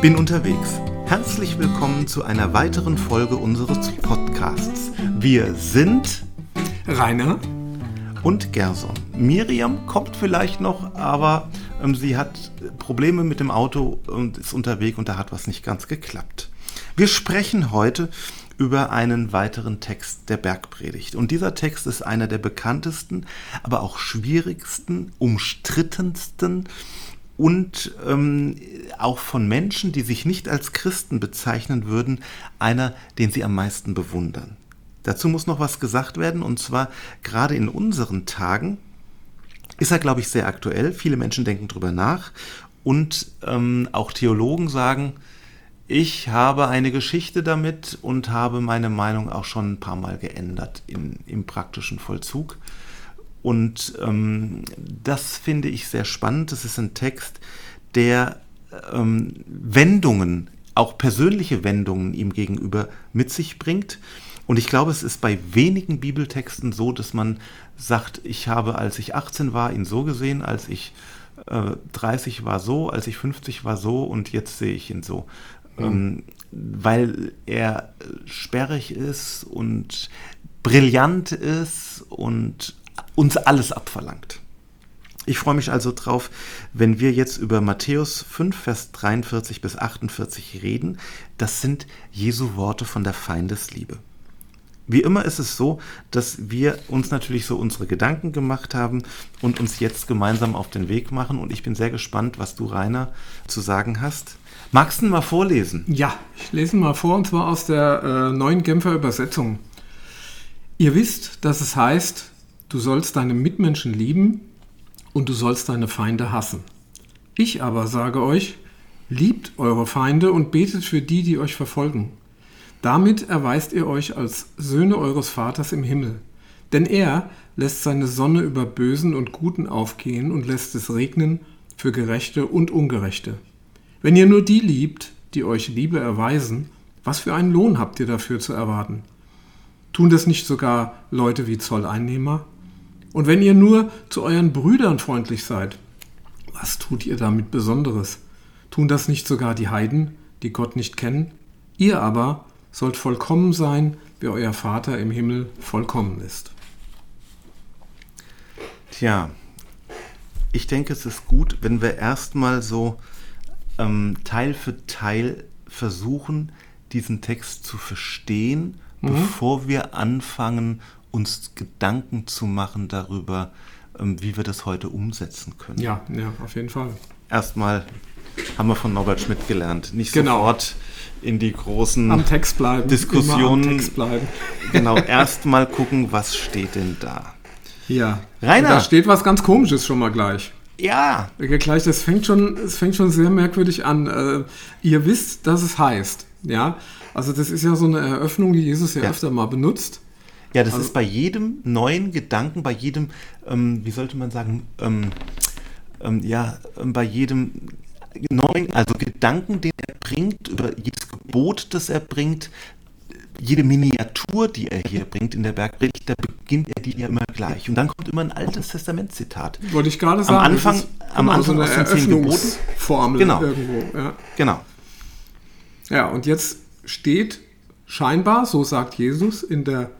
Bin unterwegs. Herzlich willkommen zu einer weiteren Folge unseres Podcasts. Wir sind Rainer und Gerson. Miriam kommt vielleicht noch, aber ähm, sie hat Probleme mit dem Auto und ist unterwegs und da hat was nicht ganz geklappt. Wir sprechen heute über einen weiteren Text der Bergpredigt. Und dieser Text ist einer der bekanntesten, aber auch schwierigsten, umstrittensten und ähm, auch von Menschen, die sich nicht als Christen bezeichnen würden, einer, den sie am meisten bewundern. Dazu muss noch was gesagt werden, und zwar gerade in unseren Tagen ist er, glaube ich, sehr aktuell. Viele Menschen denken darüber nach und ähm, auch Theologen sagen, ich habe eine Geschichte damit und habe meine Meinung auch schon ein paar Mal geändert in, im praktischen Vollzug. Und ähm, das finde ich sehr spannend. Das ist ein Text, der ähm, Wendungen, auch persönliche Wendungen ihm gegenüber mit sich bringt. Und ich glaube, es ist bei wenigen Bibeltexten so, dass man sagt, ich habe, als ich 18 war, ihn so gesehen, als ich äh, 30 war so, als ich 50 war so und jetzt sehe ich ihn so. Mhm. Ähm, weil er sperrig ist und brillant ist und uns alles abverlangt. Ich freue mich also drauf, wenn wir jetzt über Matthäus 5, Vers 43 bis 48 reden. Das sind Jesu Worte von der Feindesliebe. Wie immer ist es so, dass wir uns natürlich so unsere Gedanken gemacht haben und uns jetzt gemeinsam auf den Weg machen. Und ich bin sehr gespannt, was du, Rainer, zu sagen hast. Magst du mal vorlesen? Ja, ich lese mal vor, und zwar aus der äh, neuen Genfer Übersetzung. Ihr wisst, dass es heißt, Du sollst deine Mitmenschen lieben und du sollst deine Feinde hassen. Ich aber sage euch, liebt eure Feinde und betet für die, die euch verfolgen. Damit erweist ihr euch als Söhne eures Vaters im Himmel. Denn er lässt seine Sonne über Bösen und Guten aufgehen und lässt es regnen für Gerechte und Ungerechte. Wenn ihr nur die liebt, die euch Liebe erweisen, was für einen Lohn habt ihr dafür zu erwarten? Tun das nicht sogar Leute wie Zolleinnehmer? Und wenn ihr nur zu euren Brüdern freundlich seid, was tut ihr damit Besonderes? Tun das nicht sogar die Heiden, die Gott nicht kennen? Ihr aber sollt vollkommen sein, wie euer Vater im Himmel vollkommen ist. Tja, ich denke, es ist gut, wenn wir erstmal so ähm, Teil für Teil versuchen, diesen Text zu verstehen, mhm. bevor wir anfangen, uns Gedanken zu machen darüber, ähm, wie wir das heute umsetzen können. Ja, ja, auf jeden Fall. Erstmal haben wir von Norbert Schmidt gelernt. Nicht genau. sofort in die großen am Text bleiben, Diskussionen. Am Text bleiben. Genau, erstmal gucken, was steht denn da. Ja. Rainer. Da steht was ganz komisches schon mal gleich. Ja. Gleich, das fängt schon, es fängt schon sehr merkwürdig an. Äh, ihr wisst, dass es heißt. Ja. Also das ist ja so eine Eröffnung, die Jesus ja, ja. öfter mal benutzt. Ja, das also, ist bei jedem neuen Gedanken, bei jedem, ähm, wie sollte man sagen, ähm, ähm, ja, ähm, bei jedem neuen, also Gedanken, den er bringt, über jedes Gebot, das er bringt, jede Miniatur, die er hier bringt in der Bergpredigt, da beginnt er die ja immer gleich. Und dann kommt immer ein altes Testament-Zitat. Wollte ich gerade sagen. Am Anfang, am Anfang so eine aus den zehn Geboten. Formel genau. irgendwo. Ja. Genau. Ja, und jetzt steht scheinbar, so sagt Jesus in der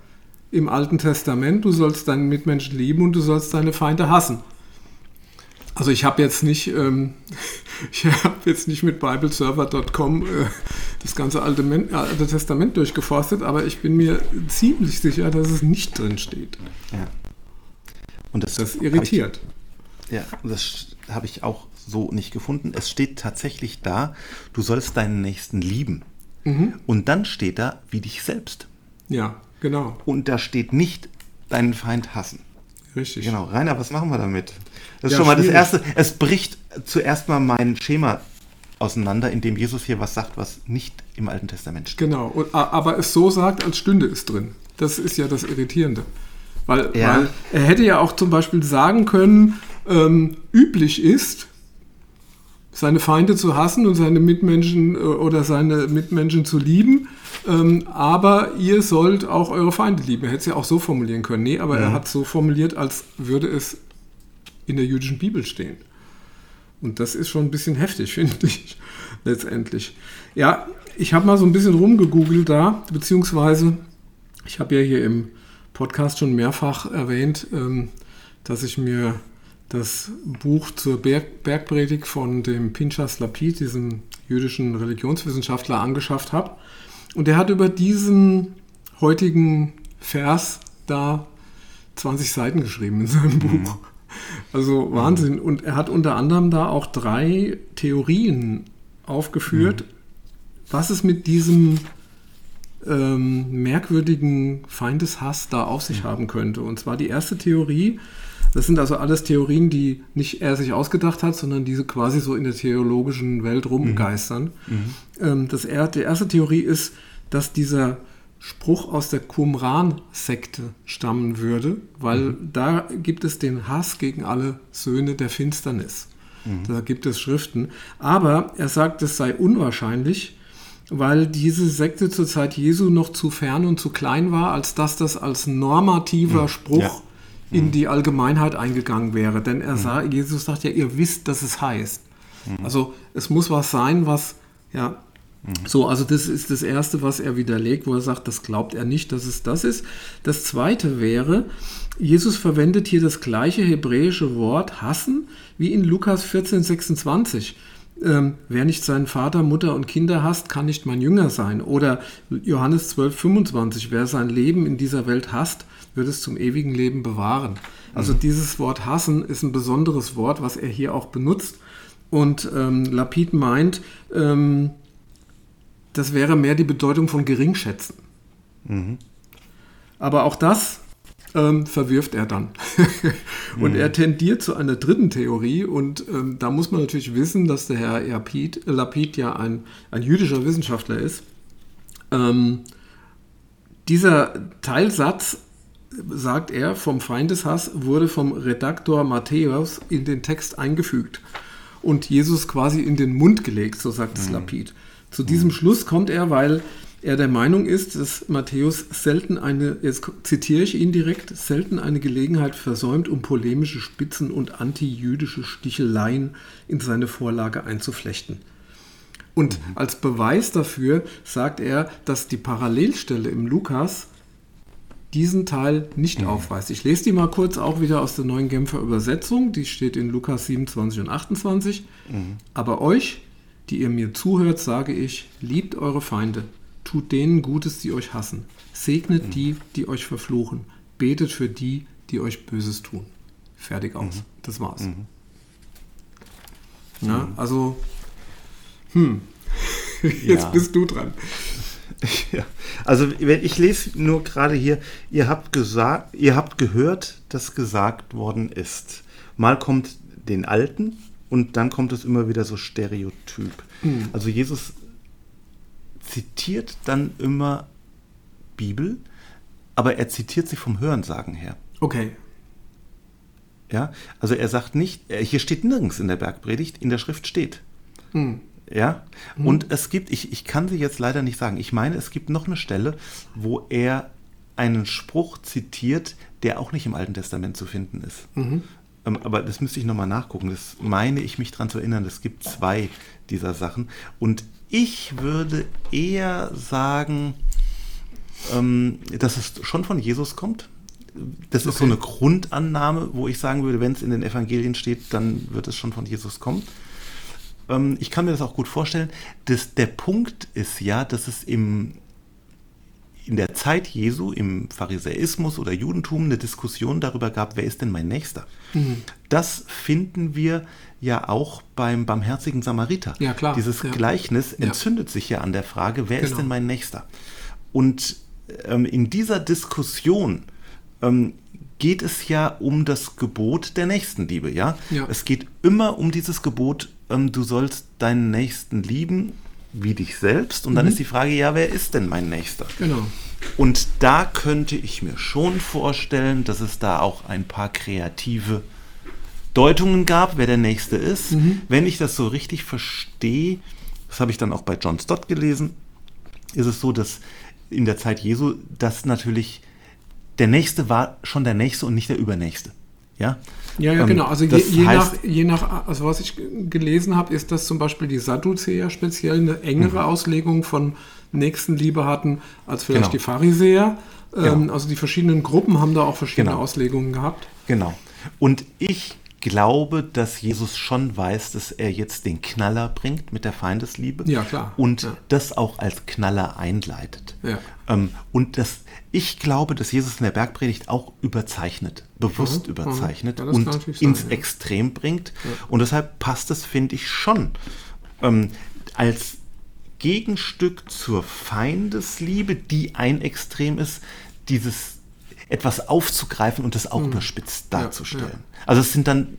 im Alten Testament, du sollst deinen Mitmenschen lieben und du sollst deine Feinde hassen. Also ich habe jetzt nicht, ähm, ich habe jetzt nicht mit bibleserver.com äh, das ganze Alte, Alte, Testament durchgeforstet, aber ich bin mir ziemlich sicher, dass es nicht drin steht. Ja. Und das, das irritiert. Ich, ja, das habe ich auch so nicht gefunden. Es steht tatsächlich da, du sollst deinen Nächsten lieben. Mhm. Und dann steht da, wie dich selbst. Ja. Genau. Und da steht nicht deinen Feind hassen. Richtig. Genau. Rainer, was machen wir damit? Das ist ja, schon mal schwierig. das Erste. Es bricht zuerst mal mein Schema auseinander, indem Jesus hier was sagt, was nicht im Alten Testament steht. Genau, und, aber es so sagt, als stünde es drin. Das ist ja das Irritierende. Weil, ja. weil er hätte ja auch zum Beispiel sagen können, ähm, üblich ist, seine Feinde zu hassen und seine Mitmenschen äh, oder seine Mitmenschen zu lieben. Ähm, aber ihr sollt auch eure Feinde lieben. Er hätte es ja auch so formulieren können. Nee, aber ja. er hat so formuliert, als würde es in der jüdischen Bibel stehen. Und das ist schon ein bisschen heftig, finde ich, letztendlich. Ja, ich habe mal so ein bisschen rumgegoogelt da, beziehungsweise ich habe ja hier im Podcast schon mehrfach erwähnt, ähm, dass ich mir das Buch zur Berg Bergpredigt von dem Pinchas Lapid, diesem jüdischen Religionswissenschaftler, angeschafft habe. Und er hat über diesen heutigen Vers da 20 Seiten geschrieben in seinem mhm. Buch. Also Wahnsinn. Und er hat unter anderem da auch drei Theorien aufgeführt, mhm. was es mit diesem ähm, merkwürdigen Feindeshass da auf sich mhm. haben könnte. Und zwar die erste Theorie, das sind also alles Theorien, die nicht er sich ausgedacht hat, sondern diese quasi so in der theologischen Welt rumgeistern. Mhm. mhm. Ähm, das, die erste Theorie ist, dass dieser Spruch aus der Qumran-Sekte stammen würde, weil mhm. da gibt es den Hass gegen alle Söhne der Finsternis. Mhm. Da gibt es Schriften. Aber er sagt, es sei unwahrscheinlich, weil diese Sekte zur Zeit Jesu noch zu fern und zu klein war, als dass das als normativer mhm. Spruch ja. In mhm. die Allgemeinheit eingegangen wäre. Denn er mhm. sah, Jesus sagt ja, ihr wisst, dass es heißt. Mhm. Also es muss was sein, was ja so, also das ist das Erste, was er widerlegt, wo er sagt, das glaubt er nicht, dass es das ist. Das Zweite wäre, Jesus verwendet hier das gleiche hebräische Wort hassen wie in Lukas 14, 26. Ähm, wer nicht seinen Vater, Mutter und Kinder hasst, kann nicht mein Jünger sein. Oder Johannes 12, 25. Wer sein Leben in dieser Welt hasst, wird es zum ewigen Leben bewahren. Also mhm. dieses Wort hassen ist ein besonderes Wort, was er hier auch benutzt. Und ähm, Lapid meint, ähm, das wäre mehr die Bedeutung von geringschätzen. Mhm. Aber auch das ähm, verwirft er dann. und mhm. er tendiert zu einer dritten Theorie und ähm, da muss man natürlich wissen, dass der Herr Lapid, Lapid ja ein, ein jüdischer Wissenschaftler ist. Ähm, dieser Teilsatz, sagt er, vom Feindeshass wurde vom Redaktor Matthäus in den Text eingefügt und Jesus quasi in den Mund gelegt, so sagt es mhm. Lapid. Zu diesem Schluss kommt er, weil er der Meinung ist, dass Matthäus selten eine, jetzt zitiere ich ihn direkt, selten eine Gelegenheit versäumt, um polemische Spitzen und antijüdische Sticheleien in seine Vorlage einzuflechten. Und mhm. als Beweis dafür sagt er, dass die Parallelstelle im Lukas diesen Teil nicht mhm. aufweist. Ich lese die mal kurz auch wieder aus der neuen Genfer Übersetzung. Die steht in Lukas 27 und 28. Mhm. Aber euch, die ihr mir zuhört, sage ich, liebt eure Feinde, tut denen Gutes, die euch hassen, segnet mhm. die, die euch verfluchen, betet für die, die euch Böses tun. Fertig aus. Mhm. Das war's. Mhm. Na, also, hm, jetzt ja. bist du dran. Ja. Also ich lese nur gerade hier, ihr habt gesagt, ihr habt gehört, dass gesagt worden ist. Mal kommt den Alten, und dann kommt es immer wieder so stereotyp. Mhm. Also Jesus zitiert dann immer Bibel, aber er zitiert sie vom Hörensagen her. Okay. Ja, also er sagt nicht, äh, hier steht nirgends in der Bergpredigt, in der Schrift steht. Mhm. Ja, mhm. und es gibt, ich, ich kann sie jetzt leider nicht sagen, ich meine, es gibt noch eine Stelle, wo er einen Spruch zitiert, der auch nicht im Alten Testament zu finden ist. Mhm. Ähm, aber das müsste ich nochmal nachgucken. Das meine ich mich daran zu erinnern. Es gibt zwei dieser Sachen. Und ich würde eher sagen, ähm, dass es schon von Jesus kommt. Das okay. ist so eine Grundannahme, wo ich sagen würde, wenn es in den Evangelien steht, dann wird es schon von Jesus kommen. Ähm, ich kann mir das auch gut vorstellen. Das, der Punkt ist ja, dass es im in der Zeit Jesu im Pharisäismus oder Judentum eine Diskussion darüber gab, wer ist denn mein Nächster? Mhm. Das finden wir ja auch beim barmherzigen Samariter. Ja, klar. Dieses ja. Gleichnis ja. entzündet sich ja an der Frage, wer genau. ist denn mein Nächster? Und ähm, in dieser Diskussion ähm, geht es ja um das Gebot der Nächstenliebe, ja? ja. Es geht immer um dieses Gebot, ähm, du sollst deinen Nächsten lieben wie dich selbst. Und dann mhm. ist die Frage, ja, wer ist denn mein Nächster? Genau. Und da könnte ich mir schon vorstellen, dass es da auch ein paar kreative Deutungen gab, wer der Nächste ist. Mhm. Wenn ich das so richtig verstehe, das habe ich dann auch bei John Stott gelesen, ist es so, dass in der Zeit Jesu das natürlich der Nächste war schon der Nächste und nicht der Übernächste. Ja, Ja, ja, Ähm, genau. Also je, je, heißt- nach, je nach, also was ich gelesen habe, ist, dass zum Beispiel die Sadduzäer speziell eine engere Auslegung von Nächstenliebe hatten als vielleicht Genau. die Pharisäer. Ähm, Genau. Also die verschiedenen Gruppen haben da auch verschiedene Genau. Auslegungen gehabt. Genau. Und ich glaube, dass Jesus schon weiß, dass er jetzt den Knaller bringt mit der Feindesliebe. Ja, klar. Und Ja. das auch als Knaller einleitet. Ja. Ähm, und das, ich glaube, dass Jesus in der Bergpredigt auch überzeichnet, bewusst Mhm, überzeichnet. Ja, und sein, ins. Extrem bringt. Und deshalb passt es, finde ich, schon ähm, als Gegenstück zur Feindesliebe, die ein Extrem ist, dieses etwas aufzugreifen und das auch überspitzt Mhm. Ja, darzustellen. Also es sind dann,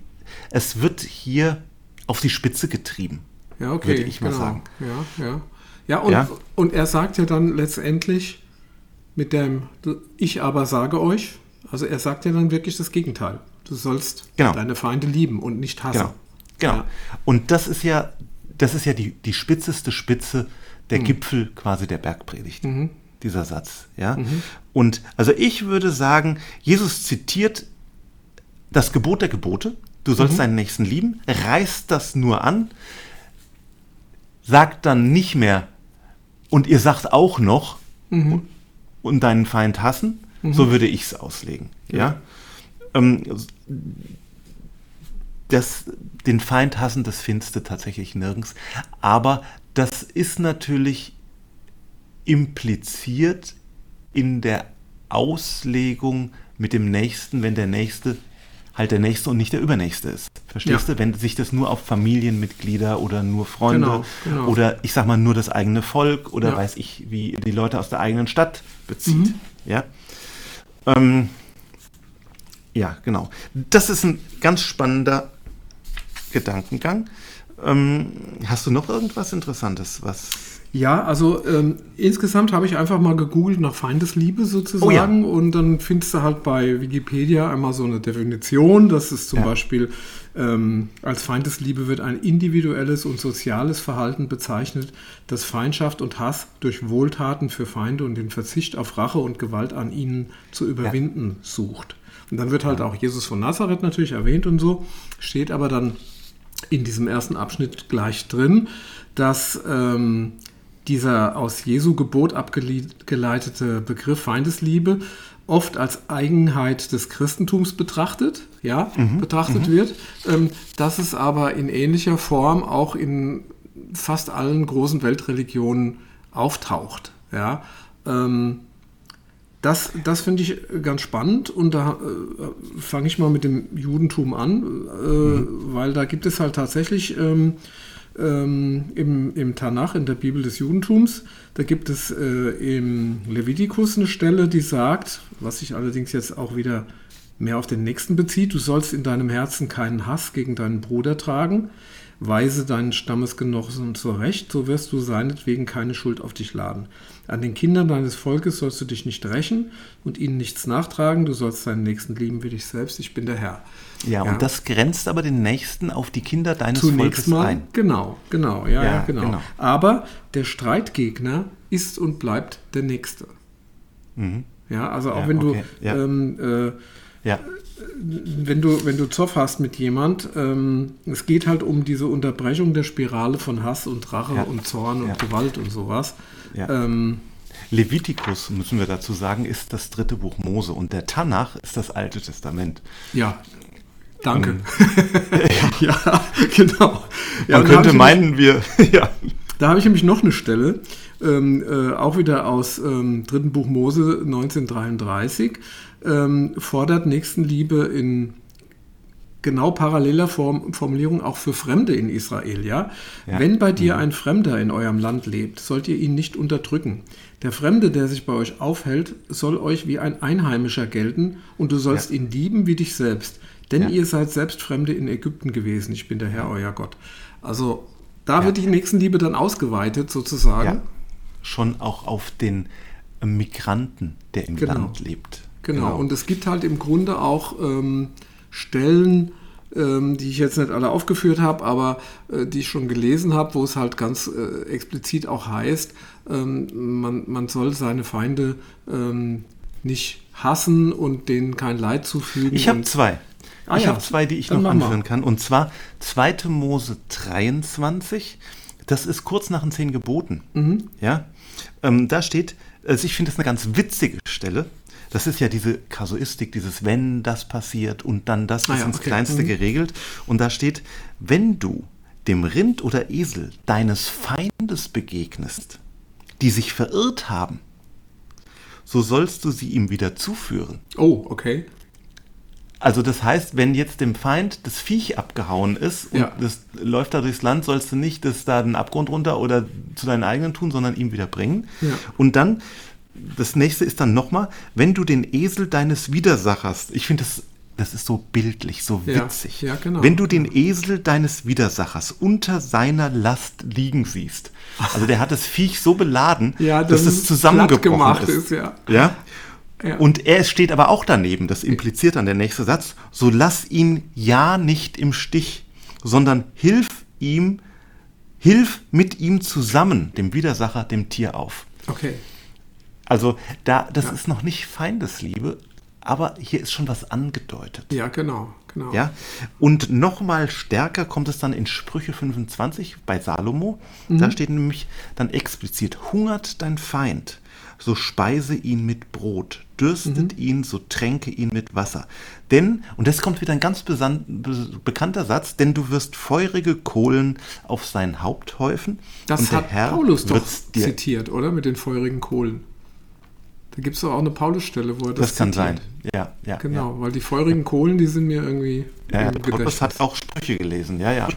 es wird hier auf die Spitze getrieben. Ja, okay. Würde ich mal genau. sagen. Ja, ja. Ja und, Ja. und er sagt ja dann letztendlich mit dem Ich aber sage euch, also er sagt ja dann wirklich das Gegenteil. Du sollst Genau. deine Feinde lieben und nicht hassen. Genau. Genau. Ja. Und das ist ja, das ist ja die, die spitzeste Spitze, der Mhm. Gipfel quasi der Bergpredigt. Dieser Satz. Ja. Und also ich würde sagen, Jesus zitiert das Gebot der Gebote. Du Mhm. sollst deinen Nächsten lieben, reißt das nur an, sagt dann nicht mehr, und ihr sagt auch noch, Mhm. und deinen Feind hassen. So würde ich es auslegen. Ja. Ähm, das, den Feind hassen, das findest du tatsächlich nirgends. Aber das ist natürlich impliziert in der Auslegung mit dem Nächsten, wenn der Nächste halt der Nächste und nicht der Übernächste ist. Verstehst Ja. du? Wenn sich das nur auf Familienmitglieder oder nur Freunde Genau, genau. oder ich sag mal nur das eigene Volk oder Ja. weiß ich, wie die Leute aus der eigenen Stadt bezieht. Ja. Ähm, ja, genau. Das ist ein ganz spannender Gedankengang. Ähm, hast du noch irgendwas Interessantes, was Ja, also ähm, insgesamt habe ich einfach mal gegoogelt nach Feindesliebe sozusagen und dann findest du halt bei Wikipedia einmal so eine Definition, dass es zum Ja. Beispiel ähm, als Feindesliebe wird ein individuelles und soziales Verhalten bezeichnet, das Feindschaft und Hass durch Wohltaten für Feinde und den Verzicht auf Rache und Gewalt an ihnen zu überwinden sucht. Und dann wird halt auch Jesus von Nazareth natürlich erwähnt und so, steht aber dann in diesem ersten Abschnitt gleich drin, dass ähm, dieser aus Jesu Gebot abgeleitete Begriff Feindesliebe oft als Eigenheit des Christentums betrachtet, ja, betrachtet wird, ähm, dass es aber in ähnlicher Form auch in fast allen großen Weltreligionen auftaucht, ja. Ähm, das, das finde ich ganz spannend und da äh, fange ich mal mit dem Judentum an, äh, weil da gibt es halt tatsächlich ähm, ähm, im, im Tanach, in der Bibel des Judentums, da gibt es äh, im Levitikus eine Stelle, die sagt, was sich allerdings jetzt auch wieder mehr auf den Nächsten bezieht, du sollst in deinem Herzen keinen Hass gegen deinen Bruder tragen, weise deinen Stammesgenossen zurecht, so wirst du seinetwegen keine Schuld auf dich laden. An den Kindern deines Volkes sollst du dich nicht rächen und ihnen nichts nachtragen, du sollst deinen Nächsten lieben wie dich selbst, ich bin der Herr. Ja, Ja. und das grenzt aber den Nächsten auf die Kinder deines Zunächst Volkes mal, ein. genau, genau, ja, ja, Ja, genau. genau. Aber der Streitgegner ist und bleibt der Nächste. Mhm. Ja, also auch wenn du, okay, ja. ähm, äh, Ja, wenn du, wenn du Zoff hast mit jemand, ähm, es geht halt um diese Unterbrechung der Spirale von Hass und Rache Ja. und Zorn und Ja. Gewalt und sowas. Ja. Ähm, Levitikus, müssen wir dazu sagen, ist das dritte Buch Mose und der Tanach ist das Alte Testament. ja. Danke. ja. genau. Ja, Man könnte meinen, wir, ja. Da habe ich nämlich noch eine Stelle, ähm, äh, auch wieder aus ähm, dritten Buch Mose 1933, ähm, fordert Nächstenliebe in genau paralleler Form, Formulierung auch für Fremde in Israel. Ja? Ja. Wenn bei dir ein Fremder in eurem Land lebt, sollt ihr ihn nicht unterdrücken. Der Fremde, der sich bei euch aufhält, soll euch wie ein Einheimischer gelten und du sollst Ja. ihn lieben wie dich selbst. Denn Ja. ihr seid selbst Fremde in Ägypten gewesen. Ich bin der Herr, euer Gott. Also da Ja. wird die Nächstenliebe dann ausgeweitet sozusagen. ja. Schon auch auf den Migranten, der im Genau. Land lebt. Genau. Und es gibt halt im Grunde auch ähm, Stellen, ähm, die ich jetzt nicht alle aufgeführt habe, aber äh, die ich schon gelesen habe, wo es halt ganz äh, explizit auch heißt, ähm, man, man soll seine Feinde ähm, nicht hassen und denen kein Leid zufügen. ich habe zwei. Ah ich ja, habe zwei, die ich dann noch mal. anführen kann. Und zwar 2. Mose 23. Das ist kurz nach den zehn Geboten. Mhm. Ja, ähm, da steht, also ich finde das eine ganz witzige Stelle. Das ist ja diese Kasuistik, dieses wenn das passiert und dann das Ah ist ja, ins okay. Kleinste Mhm. geregelt. Und da steht, wenn du dem Rind oder Esel deines Feindes begegnest, die sich verirrt haben, so sollst du sie ihm wieder zuführen. Oh, okay. Also das heißt, wenn jetzt dem Feind das Viech abgehauen ist und Ja. das läuft da durchs Land, sollst du nicht das da den Abgrund runter oder zu deinen eigenen tun, sondern ihm wieder bringen. Ja. Und dann, das nächste ist dann nochmal, wenn du den Esel deines Widersachers, ich finde das, das ist so bildlich, so Ja. witzig. Ja, genau. Wenn du den Esel deines Widersachers unter seiner Last liegen siehst, also der hat das Viech so beladen, Ja, dass dass es zusammengebrochen ist. ist, ja. Ja? Ja. Und er steht aber auch daneben, das impliziert dann der nächste Satz, so lass ihn ja nicht im Stich, sondern hilf ihm, hilf mit ihm zusammen, dem Widersacher, dem Tier auf. Okay. Also da, das Ja. ist noch nicht Feindesliebe, aber hier ist schon was angedeutet. Ja, genau. genau. Ja, und noch mal stärker kommt es dann in Sprüche 25 bei Salomo. Da steht nämlich dann explizit: Hungert dein Feind, so speise ihn mit Brot, dürstet ihn, so tränke ihn mit Wasser. Denn, und das kommt wieder ein ganz besan- be bekannter Satz, denn du wirst feurige Kohlen auf sein Haupt häufen. Das hat Herr Paulus doch zitiert, oder? Mit den feurigen Kohlen. Da gibt es doch auch eine Paulus-Stelle, wo er das Das kann zitiert. sein. Ja, ja. Genau, weil die feurigen Kohlen, die sind mir irgendwie Ja, ja, Paulus hat auch Sprüche gelesen, ja, ja.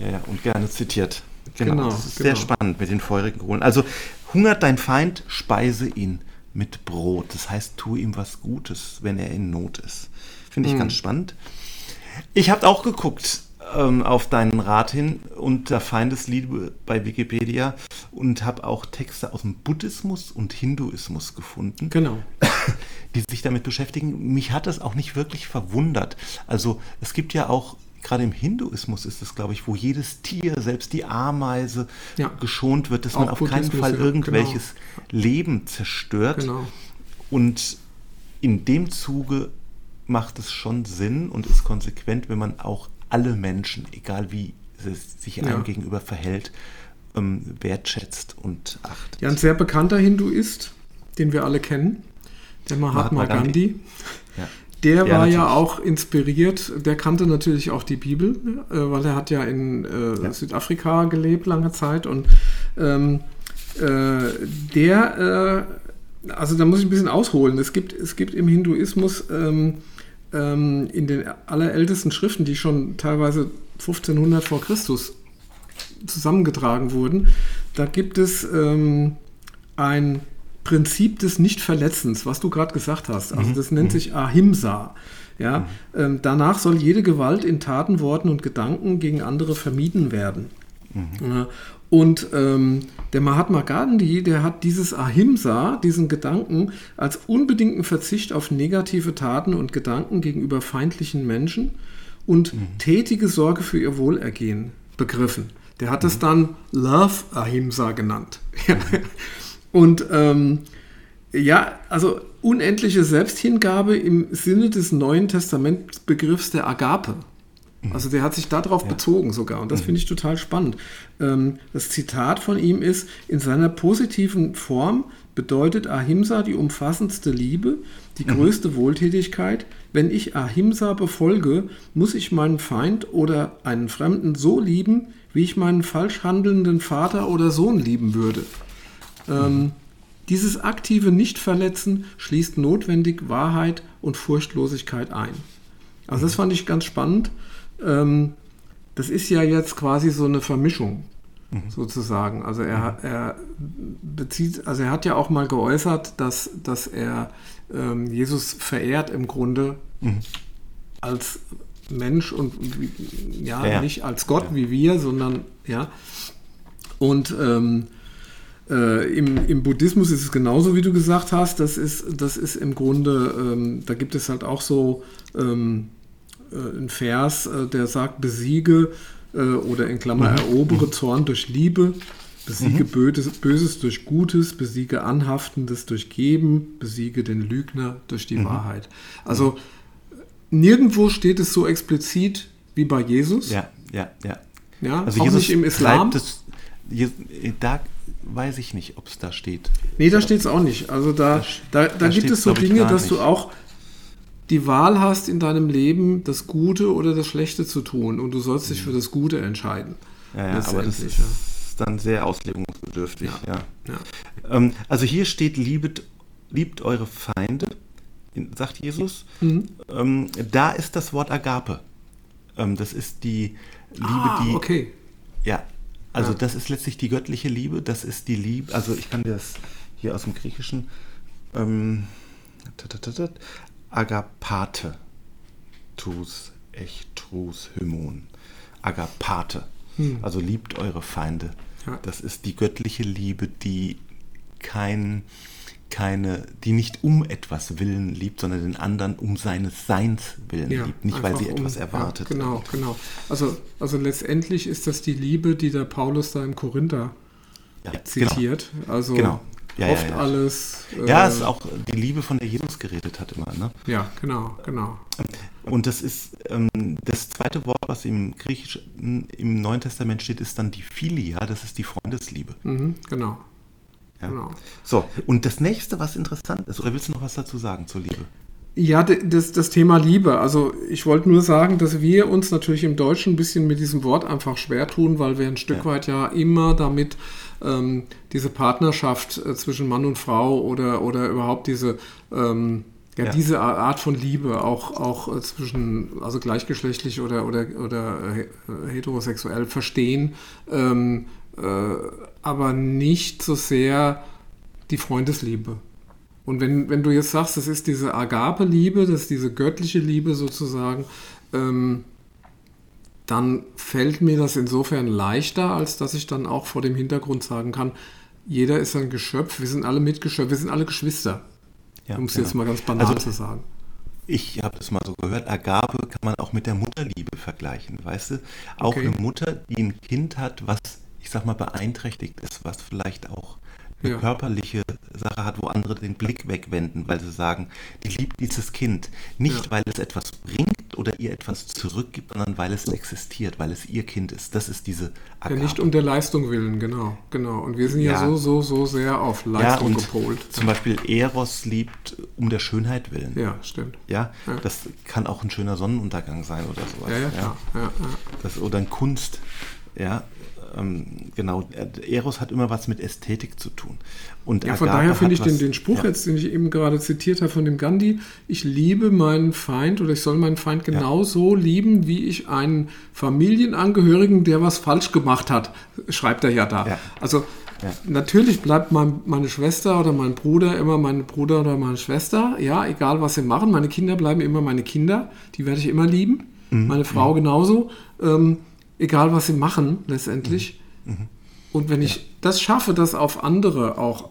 Ja, ja, und gerne zitiert. Genau, Genau, das ist genau. sehr spannend mit den feurigen Kohlen. Also, hungert dein Feind, speise ihn mit Brot. Das heißt, tu ihm was Gutes, wenn er in Not ist. Finde Mhm. ich ganz spannend. Ich habe auch geguckt ähm, auf deinen Rat hin unter Feindesliebe bei Wikipedia und habe auch Texte aus dem Buddhismus und Hinduismus gefunden Genau. die sich damit beschäftigen. Mich hat das auch nicht wirklich verwundert. Also es gibt ja auch, gerade im Hinduismus ist es, glaube ich, wo jedes Tier, selbst die Ameise, Ja. geschont wird, dass Auch man auf keinen Fall ja, irgendwelches Leben zerstört. Genau. Und in dem Zuge macht es schon Sinn und ist konsequent, wenn man auch alle Menschen, egal wie es sich einem Ja. gegenüber verhält, ähm, wertschätzt und achtet. Ja, ein sehr bekannter Hinduist, den wir alle kennen, der Mahatma, Mahatma Gandhi. Gandhi. Ja. Der Ja, war natürlich. ja auch inspiriert, der kannte natürlich auch die Bibel, äh, weil er hat ja in äh, Ja. Südafrika gelebt lange Zeit und ähm, äh, der, äh, also da muss ich ein bisschen ausholen. Es gibt, es gibt im Hinduismus ähm, ähm, in den allerältesten Schriften, die schon teilweise 1500 vor Christus zusammengetragen wurden, da gibt es ähm, ein Prinzip des Nichtverletzens, was du gerade gesagt hast. Also das nennt sich Ahimsa. Ja, ähm, danach soll jede Gewalt in Taten, Worten und Gedanken gegen andere vermieden werden. Ja, und ähm, der Mahatma Gandhi, der hat dieses Ahimsa, diesen Gedanken, als unbedingten Verzicht auf negative Taten und Gedanken gegenüber feindlichen Menschen und tätige Sorge für ihr Wohlergehen begriffen. Der hat es dann Love Ahimsa genannt. und ähm, ja, also unendliche Selbsthingabe im Sinne des Neuen Testamentsbegriffs der Agape. Also der hat sich darauf bezogen sogar und das finde ich total spannend. Ähm, das Zitat von ihm ist, in seiner positiven Form bedeutet Ahimsa die umfassendste Liebe, die größte Wohltätigkeit. Wenn ich Ahimsa befolge, muss ich meinen Feind oder einen Fremden so lieben, wie ich meinen falsch handelnden Vater oder Sohn lieben würde. Ähm, dieses aktive Nichtverletzen schließt notwendig Wahrheit und Furchtlosigkeit ein. Also das fand ich ganz spannend. Ähm, das ist ja jetzt quasi so eine Vermischung sozusagen. Also er, er bezieht, also er hat ja auch mal geäußert, dass, dass er ähm, Jesus verehrt im Grunde als Mensch und ja, Ja, ja. nicht als Gott wie wir, sondern ja. Und ähm, äh, im, Im Buddhismus ist es genauso, wie du gesagt hast. Das ist, das ist im Grunde, ähm, da gibt es halt auch so ähm, äh, einen Vers, äh, der sagt, besiege äh, oder in Klammer erobere Zorn durch Liebe, besiege Böses, Böses durch Gutes, besiege Anhaftendes durch Geben, besiege den Lügner durch die Wahrheit. Also nirgendwo steht es so explizit wie bei Jesus. Ja, ja, ja. Ja, Also auch Jesus nicht im Islam. Je- da weiß ich nicht, ob es da steht. Nee, da steht es auch nicht. Also da, da, da, da gibt es so Dinge, dass du nicht. auch die Wahl hast in deinem Leben, das Gute oder das Schlechte zu tun. Und du sollst dich für das Gute entscheiden. Ja, ja aber das ist dann sehr auslegungsbedürftig. Ja. ja. Ähm, also hier steht, liebet, liebt eure Feinde, in- sagt Jesus. Mhm. Ähm, da ist das Wort Agape. Ähm, das ist die Liebe, Ah, die. okay. Ja, also Ja. das ist letztlich die göttliche Liebe. Das ist die Liebe. Also ich kann das hier aus dem Griechischen. Ähm, tatatat, Agapate. Tus, Echtrus, Hymon. Agapate. Also liebt eure Feinde. Ja. Das ist die göttliche Liebe, die kein, keine, die nicht um etwas willen liebt, sondern den anderen um seines Seins willen liebt, nicht weil sie etwas um- erwartet. Ja, genau, genau. Also, also letztendlich ist das die Liebe, die der Paulus da im Korinther Ja, genau. zitiert. Also Genau. Ja, ja, hofft ja. alles. äh, Ja, es ist auch die Liebe, von der Jesus geredet hat immer. Ne? Ja, genau, genau. Und das ist ähm, das zweite Wort, was im Griechischen im Neuen Testament steht, ist dann die Philia, das ist die Freundesliebe. Mhm, genau. Ja. genau. So, und das nächste, was interessant ist, oder willst du noch was dazu sagen zur Liebe? Ja, das, das Thema Liebe. Also ich wollte nur sagen, dass wir uns natürlich im Deutschen ein bisschen mit diesem Wort einfach schwer tun, weil wir ein Stück Ja. weit ja immer damit ähm, diese Partnerschaft äh, zwischen Mann und Frau oder, oder überhaupt diese, ähm, ja, Ja. diese Ar- Art von Liebe auch, auch äh, zwischen, also gleichgeschlechtlich oder, oder, oder äh, heterosexuell verstehen, ähm, äh, aber nicht so sehr die Freundesliebe. Und wenn, wenn du jetzt sagst, das ist diese Agape-Liebe, das ist diese göttliche Liebe sozusagen, ähm, dann fällt mir das insofern leichter, als dass ich dann auch vor dem Hintergrund sagen kann, jeder ist ein Geschöpf, wir sind alle Mitgeschöpfe, wir sind alle Geschwister, Ja, um es genau. jetzt mal ganz banal Also- zu sagen. Ich habe das mal so gehört, Agape kann man auch mit der Mutterliebe vergleichen, weißt du? Auch Okay. eine Mutter, die ein Kind hat, was, ich sag mal, beeinträchtigt ist, was vielleicht auch eine Ja. körperliche Sache hat, wo andere den Blick wegwenden, weil sie sagen, die liebt dieses Kind. Nicht, Ja. weil es etwas bringt oder ihr etwas zurückgibt, sondern weil es existiert, weil es ihr Kind ist. Das ist diese Ja, Agape. nicht um der Leistung willen, genau, genau. Und wir sind ja, Ja. so, so, so sehr auf ja, Leistung und gepolt. zum Beispiel Eros liebt um der Schönheit willen. Ja, stimmt. Ja, Ja. das kann auch ein schöner Sonnenuntergang sein oder sowas. Ja, ja. Ja, ja. Das, oder ein Kunst. Ja, ähm, genau. Eros hat immer was mit Ästhetik zu tun. Und Ja, von Agape daher finde ich den, den Spruch ja, jetzt, den ich eben gerade zitiert habe von dem Gandhi, ich liebe meinen Feind oder ich soll meinen Feind genauso lieben, wie ich einen Familienangehörigen, der was falsch gemacht hat, schreibt er ja da. Ja. Also Ja. natürlich bleibt mein, meine Schwester oder mein Bruder immer mein Bruder oder meine Schwester, ja, egal was sie machen. Meine Kinder bleiben immer meine Kinder, die werde ich immer lieben. Mhm. Meine Frau genauso, ähm, egal was sie machen letztendlich. Mhm. Und wenn ich das schaffe, das auf andere auch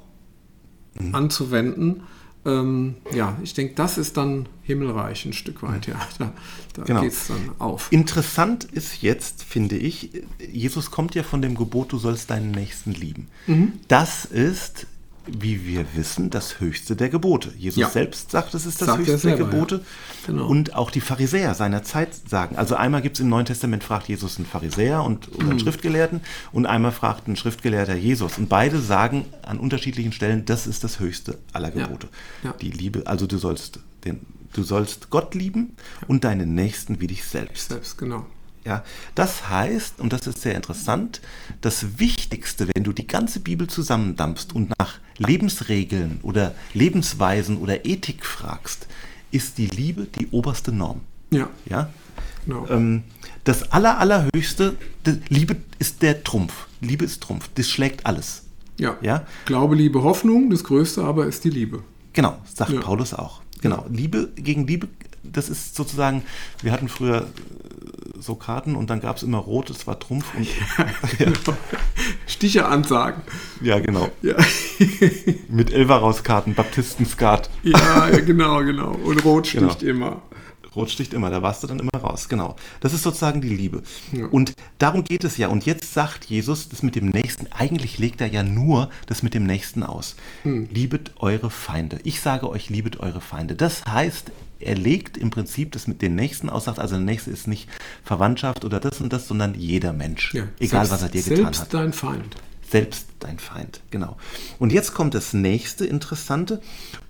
anzuwenden, ähm, ja, ich denke, das ist dann himmelreich ein Stück weit, ja. Da, da Genau. geht es dann auf. Interessant ist jetzt, finde ich, Jesus kommt ja von dem Gebot, du sollst deinen Nächsten lieben. Mhm. Das ist, wie wir wissen, das höchste der Gebote. Jesus Ja. selbst sagt, es ist das Sagt höchste der selber, Gebote. ja. Genau. Und auch die Pharisäer seiner Zeit sagen. Also einmal gibt es im Neuen Testament, fragt Jesus einen Pharisäer und oder Mhm. einen Schriftgelehrten und einmal fragt ein Schriftgelehrter Jesus. Und beide sagen an unterschiedlichen Stellen, das ist das höchste aller. Gebote. Ja. Die Liebe, also du sollst den, du sollst Gott lieben und deinen Nächsten wie dich selbst. Selbst, genau. Ja, das heißt, und das ist sehr interessant, das Wichtigste, wenn du die ganze Bibel zusammendampfst und nach Lebensregeln oder Lebensweisen oder Ethik fragst, ist die Liebe die oberste Norm. Ja, Ja? genau. Ähm, das aller, allerhöchste, Liebe ist der Trumpf. Liebe ist Trumpf. Das schlägt alles. ja. Ja? Glaube, Liebe, Hoffnung, das Größte aber ist die Liebe. Genau, sagt Ja. Paulus auch. Genau. Liebe gegen Liebe, das ist sozusagen, wir hatten früher so Karten und dann gab es immer Rot, das war Trumpf und Genau. Stiche ansagen. ja, genau. Ja. Mit Elverhaus-Karten, Baptistenskat. ja, ja, genau, genau. Und Rot Genau. sticht immer. Rot sticht immer, da warst du dann immer raus. Genau. Das ist sozusagen die Liebe. Ja. Und darum geht es ja. Und jetzt sagt Jesus das mit dem Nächsten. Eigentlich legt er ja nur das mit dem Nächsten aus. Hm. Liebet eure Feinde. Ich sage euch, liebet eure Feinde. Das heißt, er legt im Prinzip das mit den Nächsten aus, sagt, also der Nächste ist nicht Verwandtschaft oder das und das, sondern jeder Mensch. Ja, egal, selbst, was er dir getan selbst hat. dein Feind. Selbst dein Feind, genau. Und jetzt kommt das nächste Interessante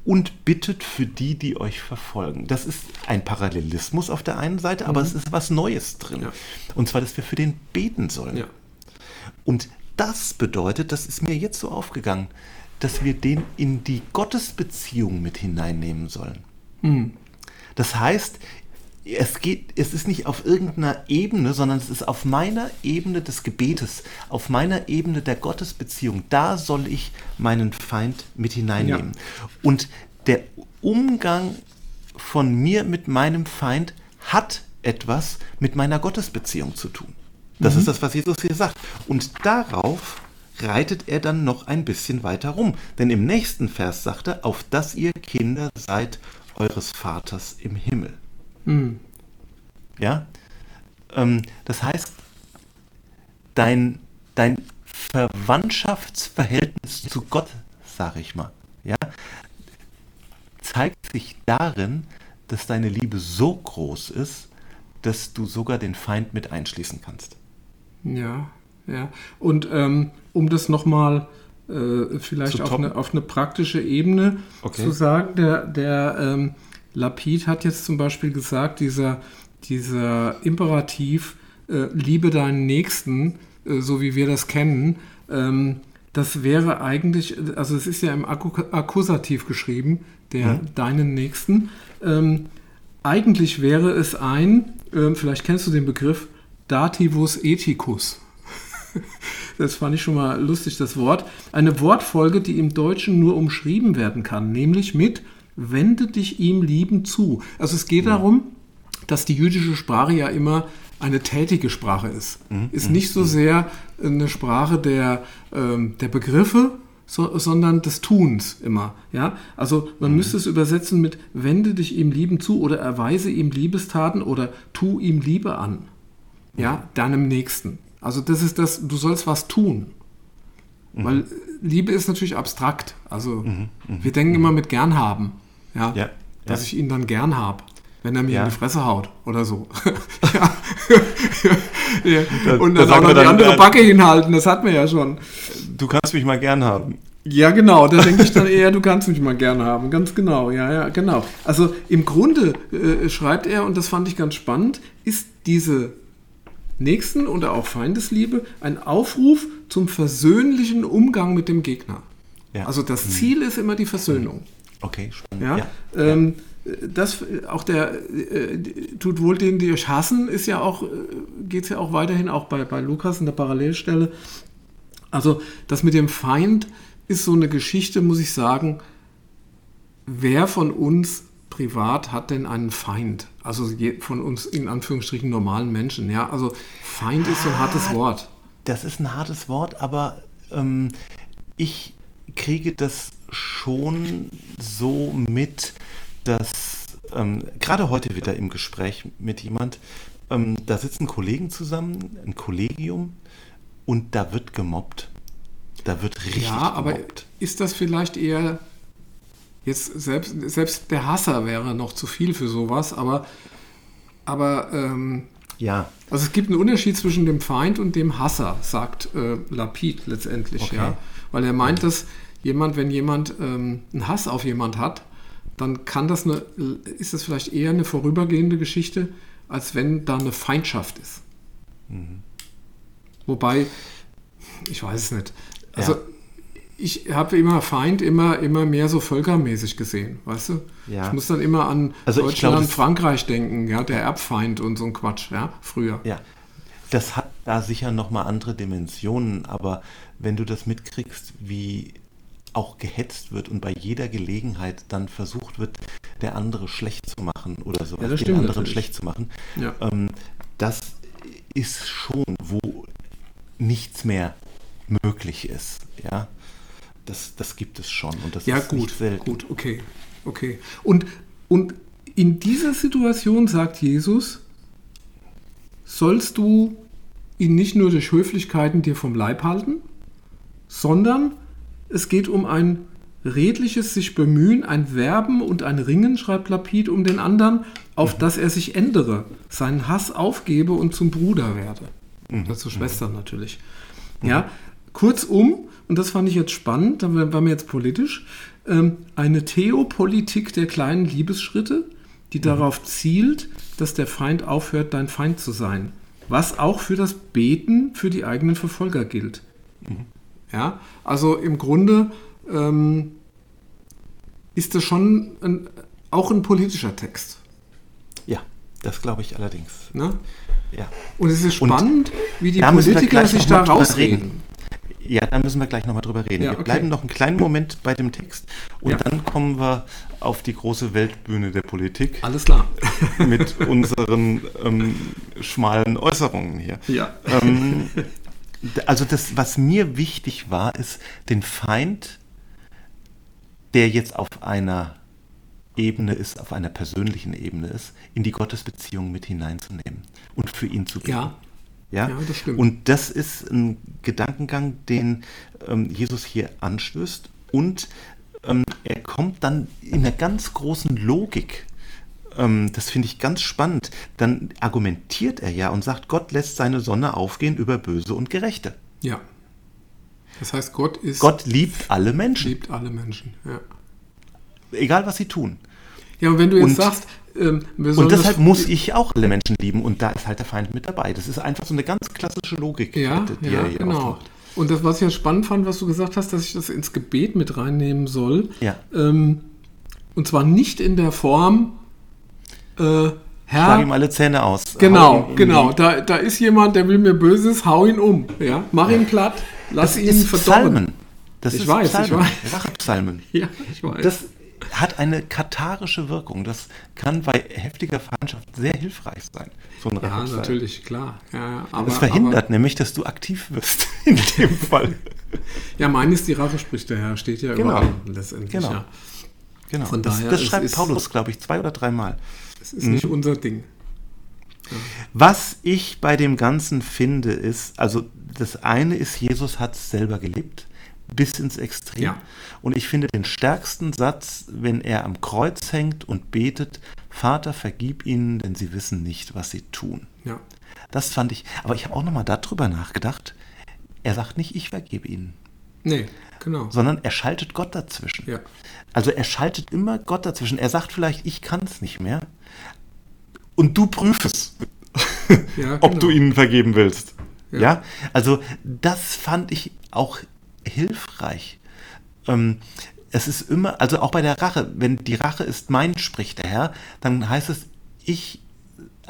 und bittet für die, die euch verfolgen. Das ist ein Parallelismus auf der einen Seite, aber es ist was Neues drin. Ja. Und zwar, dass wir für den beten sollen. Ja. Und das bedeutet, das ist mir jetzt so aufgegangen, dass wir den in die Gottesbeziehung mit hineinnehmen sollen. Das heißt, es geht, es ist nicht auf irgendeiner Ebene, sondern es ist auf meiner Ebene des Gebetes, auf meiner Ebene der Gottesbeziehung. Da soll ich meinen Feind mit hineinnehmen. Und der Umgang von mir mit meinem Feind hat etwas mit meiner Gottesbeziehung zu tun. Das ist das, was Jesus hier sagt. Und darauf reitet er dann noch ein bisschen weiter rum. Denn im nächsten Vers sagt er, auf dass ihr Kinder seid eures Vaters im Himmel. Ja? Ähm, das heißt, dein, dein Verwandtschaftsverhältnis zu Gott, sage ich mal, ja, zeigt sich darin, dass deine Liebe so groß ist, dass du sogar den Feind mit einschließen kannst. Ja, ja. Und ähm, um das nochmal äh, vielleicht auf eine, auf eine praktische Ebene Okay. zu sagen, der, der ähm, Lapid hat jetzt zum Beispiel gesagt, dieser, dieser Imperativ, äh, liebe deinen Nächsten, äh, so wie wir das kennen, ähm, das wäre eigentlich, also es ist ja im Akku- Akkusativ geschrieben, der deinen Nächsten. Ähm, eigentlich wäre es ein, ähm, vielleicht kennst du den Begriff, Dativus ethicus. Das fand ich schon mal lustig, das Wort. Eine Wortfolge, die im Deutschen nur umschrieben werden kann, nämlich mit Wende dich ihm lieben zu. Also es geht darum, dass die jüdische Sprache ja immer eine tätige Sprache ist. Ist nicht so sehr eine Sprache der, ähm, der Begriffe, so, sondern des Tuns immer. Ja? Also man müsste es übersetzen mit Wende dich ihm lieben zu oder erweise ihm Liebestaten oder tu ihm Liebe an. Ja, deinem Nächsten. Also das ist das, du sollst was tun. Weil Liebe ist natürlich abstrakt. Also wir denken immer mit gern haben. Ja, Ja, dass ja. ich ihn dann gern habe, wenn er mir Ja. in die Fresse haut oder so. ja. ja. Da- Und da dann auch sagen noch die dann, andere äh, Backe hinhalten, das hatten wir ja schon. Du kannst mich mal gern haben. Ja, genau, da denke ich dann eher, du kannst mich mal gern haben. Ganz genau, ja, ja, genau. Also im Grunde äh, schreibt er, und das fand ich ganz spannend, ist diese Nächsten- oder auch Feindesliebe ein Aufruf zum versöhnlichen Umgang mit dem Gegner. Ja. Also das Ziel ist immer die Versöhnung. Okay, spannend. Ja, Ja. Ähm, das auch der äh, tut wohl denen, die euch hassen, ist ja auch, geht es ja auch weiterhin, auch bei, bei Lukas in der Parallelstelle. Also das mit dem Feind ist so eine Geschichte, muss ich sagen, wer von uns privat hat denn einen Feind? Also von uns in Anführungsstrichen normalen Menschen, ja. Also Feind ist so ein hartes Wort. Das ist ein hartes Wort, aber ähm, ich kriege das schon so mit, dass ähm, gerade heute wieder im Gespräch mit jemand, ähm, da sitzen Kollegen zusammen, ein Kollegium, und da wird gemobbt. Da wird richtig Ja, aber gemobbt. ist das vielleicht eher jetzt selbst, selbst der Hasser wäre noch zu viel für sowas, aber, aber ähm, Ja, also es gibt einen Unterschied zwischen dem Feind und dem Hasser, sagt äh, Lapid letztendlich, Okay. ja. Weil er meint, dass jemand, wenn jemand ähm, einen Hass auf jemand hat, dann kann das eine, ist das vielleicht eher eine vorübergehende Geschichte, als wenn da eine Feindschaft ist. Mhm. Wobei, ich weiß es nicht. Also Ja. Ich habe immer Feind immer, immer mehr so völkermäßig gesehen, weißt du? Ja. Ich muss dann immer an Also Deutschland, glaube, das- Frankreich denken, ja, der Erbfeind und so ein Quatsch, ja, früher. Ja, das hat da sicher nochmal andere Dimensionen, aber wenn du das mitkriegst, wie auch gehetzt wird und bei jeder Gelegenheit dann versucht wird, der andere schlecht zu machen oder so, Ja, den anderen natürlich. schlecht zu machen, Ja. ähm, das ist schon, wo nichts mehr möglich ist, ja. Das, das gibt es schon und das Ja, ist gut, nicht selten. gut, okay, okay. Und, und in dieser Situation sagt Jesus, sollst du ihn nicht nur durch Höflichkeiten dir vom Leib halten, sondern es geht um ein redliches sich bemühen, ein Werben und ein Ringen, schreibt Lapid, um den anderen, auf dass er sich ändere, seinen Hass aufgebe und zum Bruder werde. Mhm. Das zur Schwester natürlich. Ja, kurzum, und das fand ich jetzt spannend, da waren wir jetzt politisch, ähm, eine Theopolitik der kleinen Liebesschritte, die darauf zielt, dass der Feind aufhört, dein Feind zu sein. Was auch für das Beten für die eigenen Verfolger gilt. Ja, also im Grunde ähm, ist das schon ein, auch ein politischer Text. Ja, das glaube ich allerdings. Ne? Ja. Und es ist Und spannend, wie die Politiker sich da rausreden. Ja, da müssen wir gleich nochmal drüber reden. Ja, wir okay. bleiben noch einen kleinen Moment bei dem Text und Ja. dann kommen wir auf die große Weltbühne der Politik Alles klar. mit unseren ähm, schmalen Äußerungen hier. Ja. Ähm, also das, was mir wichtig war, ist den Feind, der jetzt auf einer Ebene ist, auf einer persönlichen Ebene ist, in die Gottesbeziehung mit hineinzunehmen und für ihn zu beten. Ja. Ja, Ja, das stimmt. Und das ist ein Gedankengang, den ähm, Jesus hier anstößt. Und ähm, er kommt dann in einer ganz großen Logik. Ähm, das finde ich ganz spannend. Dann argumentiert er ja und sagt, Gott lässt seine Sonne aufgehen über Böse und Gerechte. Ja. Das heißt, Gott ist Gott liebt alle Menschen, liebt alle Menschen. Ja. egal was sie tun. Ja, und wenn du jetzt Und- sagst, ähm, Und deshalb muss ich auch alle Menschen lieben. Und da ist halt der Feind mit dabei. Das ist einfach so eine ganz klassische Logik, Ja, die ja er hier genau. auftaucht. Und das, was ich ja spannend fand, was du gesagt hast, dass ich das ins Gebet mit reinnehmen soll. Ja. Ähm, und zwar nicht in der Form, äh, Herr, Schlag ihm alle Zähne aus. Genau, genau. Da, da ist jemand, der will mir Böses, hau ihn um. Ja, mach ihn platt, lass Das ihn ist. Psalmen. Das Ich ist weiß, ich Psalmen. weiß. Rachepsalmen. Ja, ich weiß. Das hat eine katharische Wirkung. Das kann bei heftiger Feindschaft sehr hilfreich sein. So ein ja, natürlich, klar. Ja, ja, aber, Das verhindert nämlich, dass du aktiv wirst in dem Fall. Aber, ja, mein ist die Rache, spricht der Herr, steht ja Genau. überall letztendlich. Genau. Ja. Genau. Von das, daher, das es schreibt ist- Paulus, glaube ich, zwei oder dreimal. Das ist nicht unser Ding. Was ich bei dem Ganzen finde, ist, also das eine ist, Jesus hat es selber gelebt, bis ins Extrem. Ja. Und ich finde den stärksten Satz, wenn er am Kreuz hängt und betet, Vater, vergib ihnen, denn sie wissen nicht, was sie tun. Ja. Das fand ich, aber ich habe auch nochmal darüber nachgedacht. Er sagt nicht, ich vergebe ihnen, Nee, genau. sondern er schaltet Gott dazwischen. Ja. Also er schaltet immer Gott dazwischen. Er sagt vielleicht, ich kann es nicht mehr. Und du prüf es, Ja, ob genau. du ihnen vergeben willst. Ja. Ja. also das fand ich auch hilfreich. Ähm, es ist immer, also auch bei der Rache, wenn die Rache ist mein, spricht der Herr, dann heißt es, ich,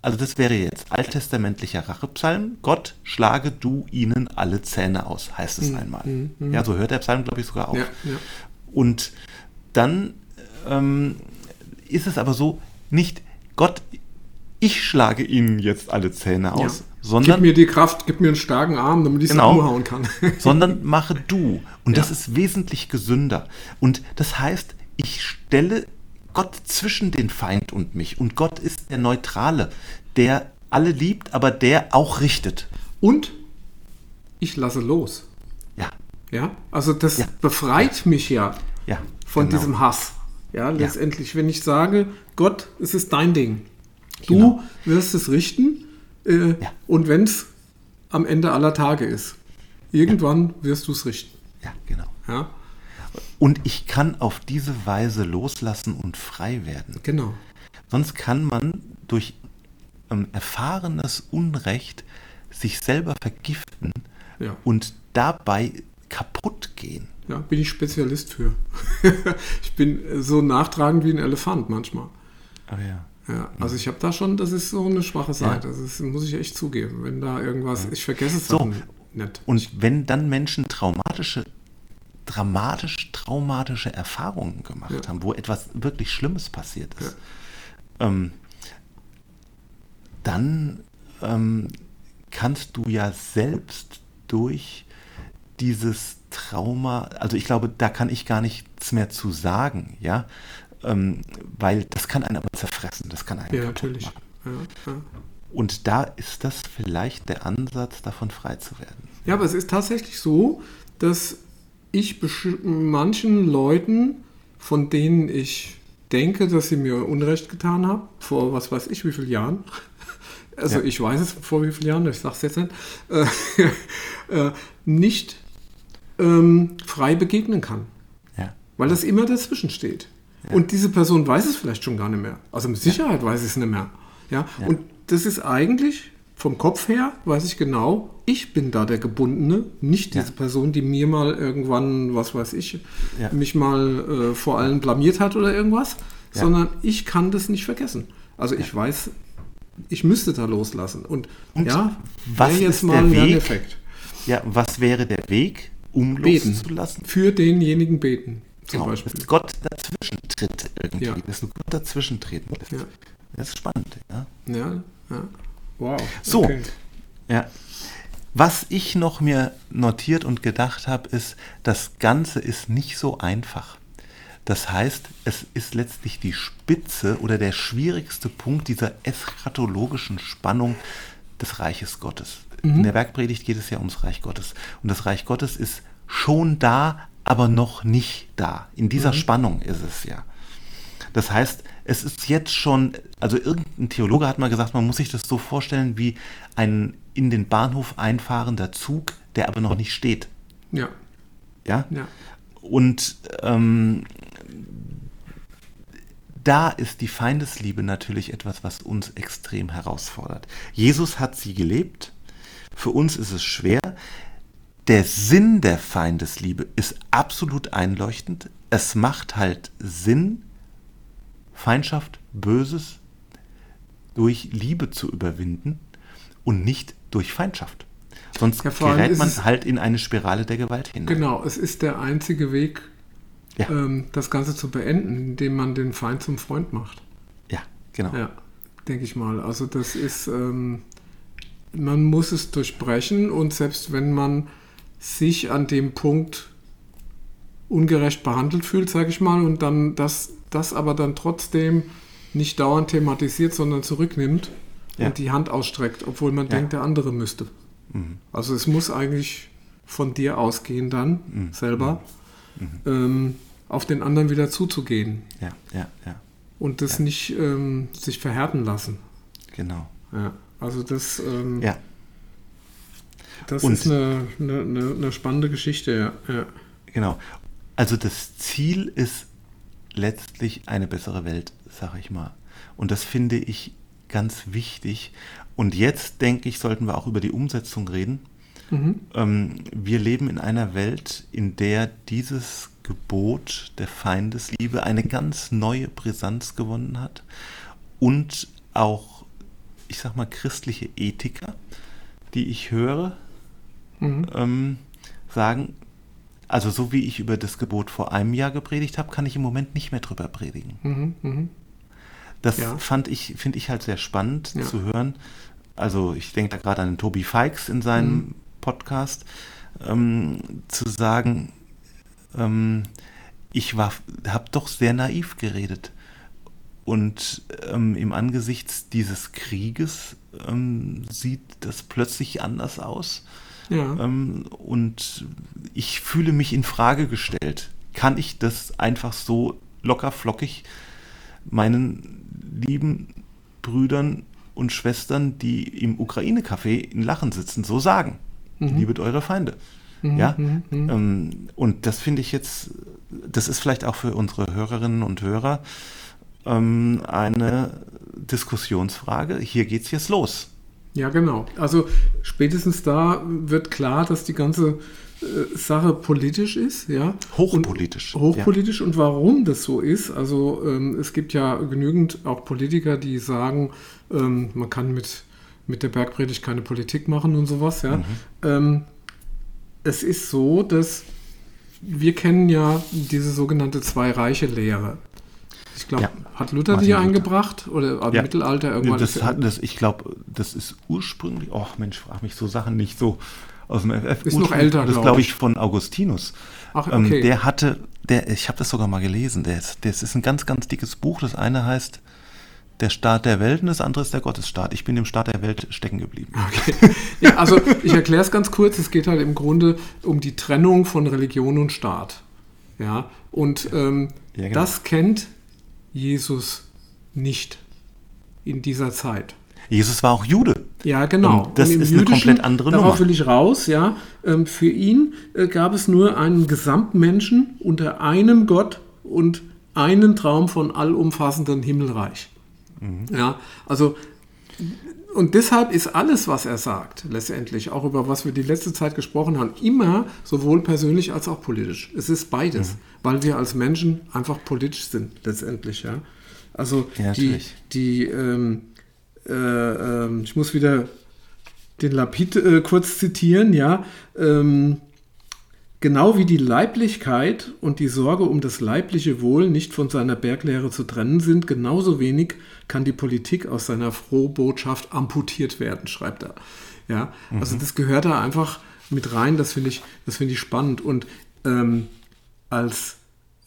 also das wäre jetzt alttestamentlicher Rachepsalm, Gott, schlage du ihnen alle Zähne aus, heißt es einmal. Ja, so hört der Psalm, glaube ich, sogar auf. Mhm, Ja, ja. Und dann ähm, ist es aber so, nicht Gott, ich schlage ihnen jetzt alle Zähne aus, Ja. Sondern gib mir die Kraft, gib mir einen starken Arm, damit ich es Genau. umhauen kann. sondern mache du. Und das Ja. ist wesentlich gesünder. Und das heißt, ich stelle Gott zwischen den Feind und mich. Und Gott ist der Neutrale, der alle liebt, aber der auch richtet. Und ich lasse los. Ja, Ja, also das Ja. befreit mich ja ja. von genau. diesem Hass. Ja, letztendlich, wenn ich sage, Gott, es ist dein Ding. Du Genau. wirst es richten äh, Ja. und wenn es am Ende aller Tage ist, irgendwann wirst du es richten. Ja, genau. Ja, Und ich kann auf diese Weise loslassen und frei werden. genau. Sonst kann man durch ähm, erfahrenes Unrecht sich selber vergiften Ja. und dabei kaputt gehen. Ja, bin ich Spezialist für. ich bin äh, so nachtragend wie ein Elefant manchmal. Oh ja. Ja, also ich habe da schon, das ist so eine schwache Seite. Das ist, muss ich echt zugeben. Wenn da irgendwas, ich vergesse es So. nicht. Und wenn dann Menschen traumatische, dramatisch traumatische Erfahrungen gemacht Ja. haben, wo etwas wirklich Schlimmes passiert ist, ähm, dann ähm, kannst du ja selbst durch dieses Trauma, also ich glaube, da kann ich gar nichts mehr zu sagen, ja, ähm, weil das kann einen aber zerfressen, das kann einen Ja, natürlich. Ja, ja. Und da ist das vielleicht der Ansatz, davon frei zu werden. Ja, aber es ist tatsächlich so, dass ich manchen Leuten, von denen ich denke, dass sie mir Unrecht getan haben, vor was weiß ich wie vielen Jahren, also ja. ich weiß es vor wie vielen Jahren, ich sage es jetzt nicht, äh, äh, nicht ähm, frei begegnen kann. Ja. Weil das immer dazwischen steht. Ja. Und diese Person weiß es vielleicht schon gar nicht mehr. Also mit Sicherheit weiß es nicht mehr. Ja? Und das ist eigentlich vom Kopf her, weiß ich genau, ich bin da der Gebundene, nicht diese Person, die mir mal irgendwann, was weiß ich, mich mal äh, vor allen blamiert hat oder irgendwas, sondern ich kann das nicht vergessen. Also ich weiß, ich müsste da loslassen. Und, Und ja, was jetzt ist mal der Weg? Effekt. Ja, was wäre der Weg, um beten. loszulassen? Für denjenigen beten, zum genau, Beispiel. Dass Gott dazwischen tritt irgendwie, ja. dass Gott dazwischen treten lässt. Ja. Das ist spannend, ja. Ja, ja. Wow. So, okay. ja. Was ich noch mir notiert und gedacht habe, ist, das Ganze ist nicht so einfach. Das heißt, es ist letztlich die Spitze oder der schwierigste Punkt dieser eschatologischen Spannung des Reiches Gottes. Mhm. In der Bergpredigt geht es ja ums Reich Gottes. Und das Reich Gottes ist schon da, aber noch nicht da. In dieser mhm. Spannung ist es ja. Das heißt, es ist jetzt schon, also irgendein Theologe hat mal gesagt, man muss sich das so vorstellen wie ein in den Bahnhof einfahrender Zug, der aber noch nicht steht. Ja. Ja? ja. Und ähm, da ist die Feindesliebe natürlich etwas, was uns extrem herausfordert. Jesus hat sie gelebt. Für uns ist es schwer. Der Sinn der Feindesliebe ist absolut einleuchtend. Es macht halt Sinn, Feindschaft, Böses durch Liebe zu überwinden und nicht durch Feindschaft. Sonst ja, gerät man halt in eine Spirale der Gewalt hin. Genau, es ist der einzige Weg, ja. ähm, das Ganze zu beenden, indem man den Feind zum Freund macht. Ja, genau. Ja, denke ich mal. Also das ist, ähm, man muss es durchbrechen und selbst wenn man sich an dem Punkt ungerecht behandelt fühlt, sage ich mal, und dann das, das aber dann trotzdem nicht dauernd thematisiert, sondern zurücknimmt ja. und die Hand ausstreckt, obwohl man ja. denkt, der andere müsste. Mhm. Also es muss eigentlich von dir ausgehen dann mhm. selber. Mhm. Ähm, auf den anderen wieder zuzugehen. Ja, ja, ja. Und das nicht ähm, sich verhärten lassen. Genau. Ja, also das, ähm, ja. Das Und ist eine, eine, eine, spannende Geschichte, ja. ja. Genau. Also das Ziel ist letztlich eine bessere Welt, sage ich mal. Und das finde ich ganz wichtig. Und jetzt, denke ich, sollten wir auch über die Umsetzung reden. Mhm. Ähm, wir leben in einer Welt, in der dieses Gebot der Feindesliebe eine ganz neue Brisanz gewonnen hat und auch, ich sag mal, christliche Ethiker, die ich höre, mhm. ähm, sagen, also so wie ich über das Gebot vor einem Jahr gepredigt habe, kann ich im Moment nicht mehr drüber predigen. Mhm, mh. Das ja. fand ich, finde ich halt sehr spannend ja. zu hören. Also ich denke da gerade an den Tobi Fikes in seinem mhm. Podcast, ähm, zu sagen, ähm, ich war, habe doch sehr naiv geredet. Und ähm, im Angesichts dieses Krieges ähm, sieht das plötzlich anders aus. Ja. Ähm, und ich fühle mich in Frage gestellt. Kann ich das einfach so locker flockig meinen lieben Brüdern und Schwestern, die im Ukraine-Café in Lachen sitzen, so sagen? Mhm. Liebet eure Feinde. Mhm, ja, mhm, mhm. ähm, und das finde ich jetzt, das ist vielleicht auch für unsere Hörerinnen und Hörer ähm, eine Diskussionsfrage. Hier geht es jetzt los. Ja, genau. Also spätestens da wird klar, dass die ganze äh, Sache politisch ist, ja. Hochpolitisch. Und, hochpolitisch ja. und warum das so ist. Also ähm, es gibt ja genügend auch Politiker, die sagen, ähm, man kann mit, mit der Bergpredigt keine Politik machen und sowas, ja. Mhm. Ähm, es ist so, dass wir kennen ja diese sogenannte Zwei-Reiche-Lehre. Ich glaube, ja. hat Luther Martin die eingebracht oder im ja. Mittelalter irgendwann? Das hat, das, ich glaube, das ist ursprünglich, oh Mensch, frag mich so Sachen nicht so aus dem FF. Ist noch älter, Das glaube ich von Augustinus. Ach, ähm, okay. Ähm, der hatte, der, ich habe das sogar mal gelesen, der, das ist ein ganz, ganz dickes Buch. Das eine heißt der Staat der Welt und das andere ist der Gottesstaat. Ich bin im Staat der Welt stecken geblieben. Okay. Ja, also ich erkläre es ganz kurz. Es geht halt im Grunde um die Trennung von Religion und Staat. Ja, und ähm, ja, genau. das kennt Jesus nicht in dieser Zeit. Jesus war auch Jude. Ja, genau. Und das und ist eine komplett andere darauf Nummer. will ich raus, ja. Ähm, für ihn äh, gab es nur einen Gesamtmenschen unter einem Gott und einen Traum von allumfassendem Himmelreich. Mhm. Ja, also und deshalb ist alles, was er sagt, letztendlich, auch über was wir die letzte Zeit gesprochen haben, immer sowohl persönlich als auch politisch. Es ist beides, mhm. weil wir als Menschen einfach politisch sind, letztendlich, ja. Also ja, die, die ähm, äh, äh, ich muss wieder den Lapid äh, kurz zitieren, ja. Ähm, Genau wie die Leiblichkeit und die Sorge um das leibliche Wohl nicht von seiner Berglehre zu trennen sind, genauso wenig kann die Politik aus seiner Frohbotschaft amputiert werden, schreibt er. Ja, mhm. also das gehört da einfach mit rein, das finde ich, das ich spannend. Und ähm, als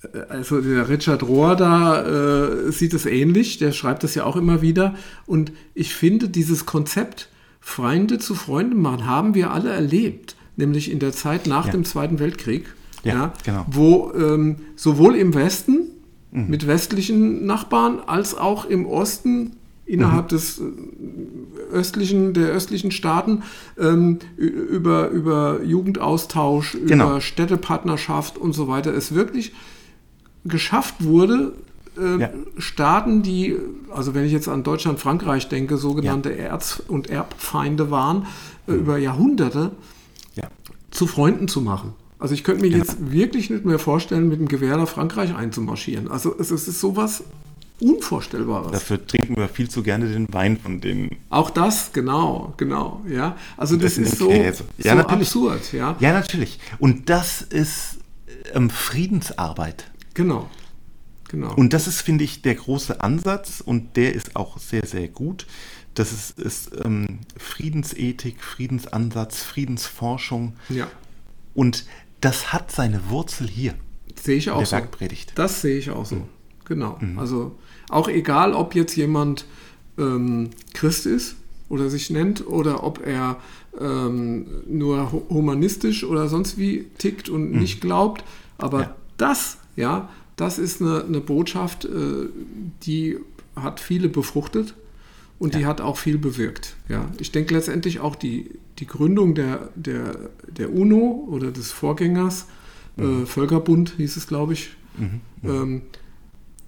äh, also der Richard Rohr da äh, sieht es ähnlich, der schreibt das ja auch immer wieder. Und ich finde, dieses Konzept, Freunde zu Freunden machen, haben wir alle erlebt nämlich in der Zeit nach ja. dem Zweiten Weltkrieg, ja, ja genau. wo ähm, sowohl im Westen mhm. mit westlichen Nachbarn als auch im Osten innerhalb mhm. des äh, östlichen, der östlichen Staaten ähm, über, über Jugendaustausch, genau. über Städtepartnerschaft und so weiter es wirklich geschafft wurde, äh, ja. Staaten, die, also wenn ich jetzt an Deutschland, Frankreich denke, sogenannte ja. Erz- und Erbfeinde waren, äh, mhm. über Jahrhunderte, zu Freunden zu machen. Also ich könnte mir ja. jetzt wirklich nicht mehr vorstellen, mit dem Gewehr nach Frankreich einzumarschieren. Also es, es ist sowas Unvorstellbares. Dafür trinken wir viel zu gerne den Wein von denen. Auch das, genau, genau, ja. Also das, das ist so, ja, so absurd, ja. Ja, natürlich. Und das ist ähm, Friedensarbeit. Genau, genau. Und das ist, finde ich, der große Ansatz und der ist auch sehr, sehr gut. Das ist, ist ähm, Friedensethik, Friedensansatz, Friedensforschung. Ja. Und das hat seine Wurzel hier. Sehe ich auch der so. Bergpredigt. Das sehe ich auch so. Mhm. Genau. Mhm. Also auch egal, ob jetzt jemand ähm, Christ ist oder sich nennt oder ob er ähm, nur humanistisch oder sonst wie tickt und mhm. nicht glaubt. Aber ja. das, ja, das ist eine, eine Botschaft, äh, die hat viele befruchtet und ja. die hat auch viel bewirkt. Ja. Ich denke letztendlich auch die, die Gründung der, der, der UNO oder des Vorgängers, mhm. äh, Völkerbund hieß es, glaube ich, mhm. Mhm. Ähm,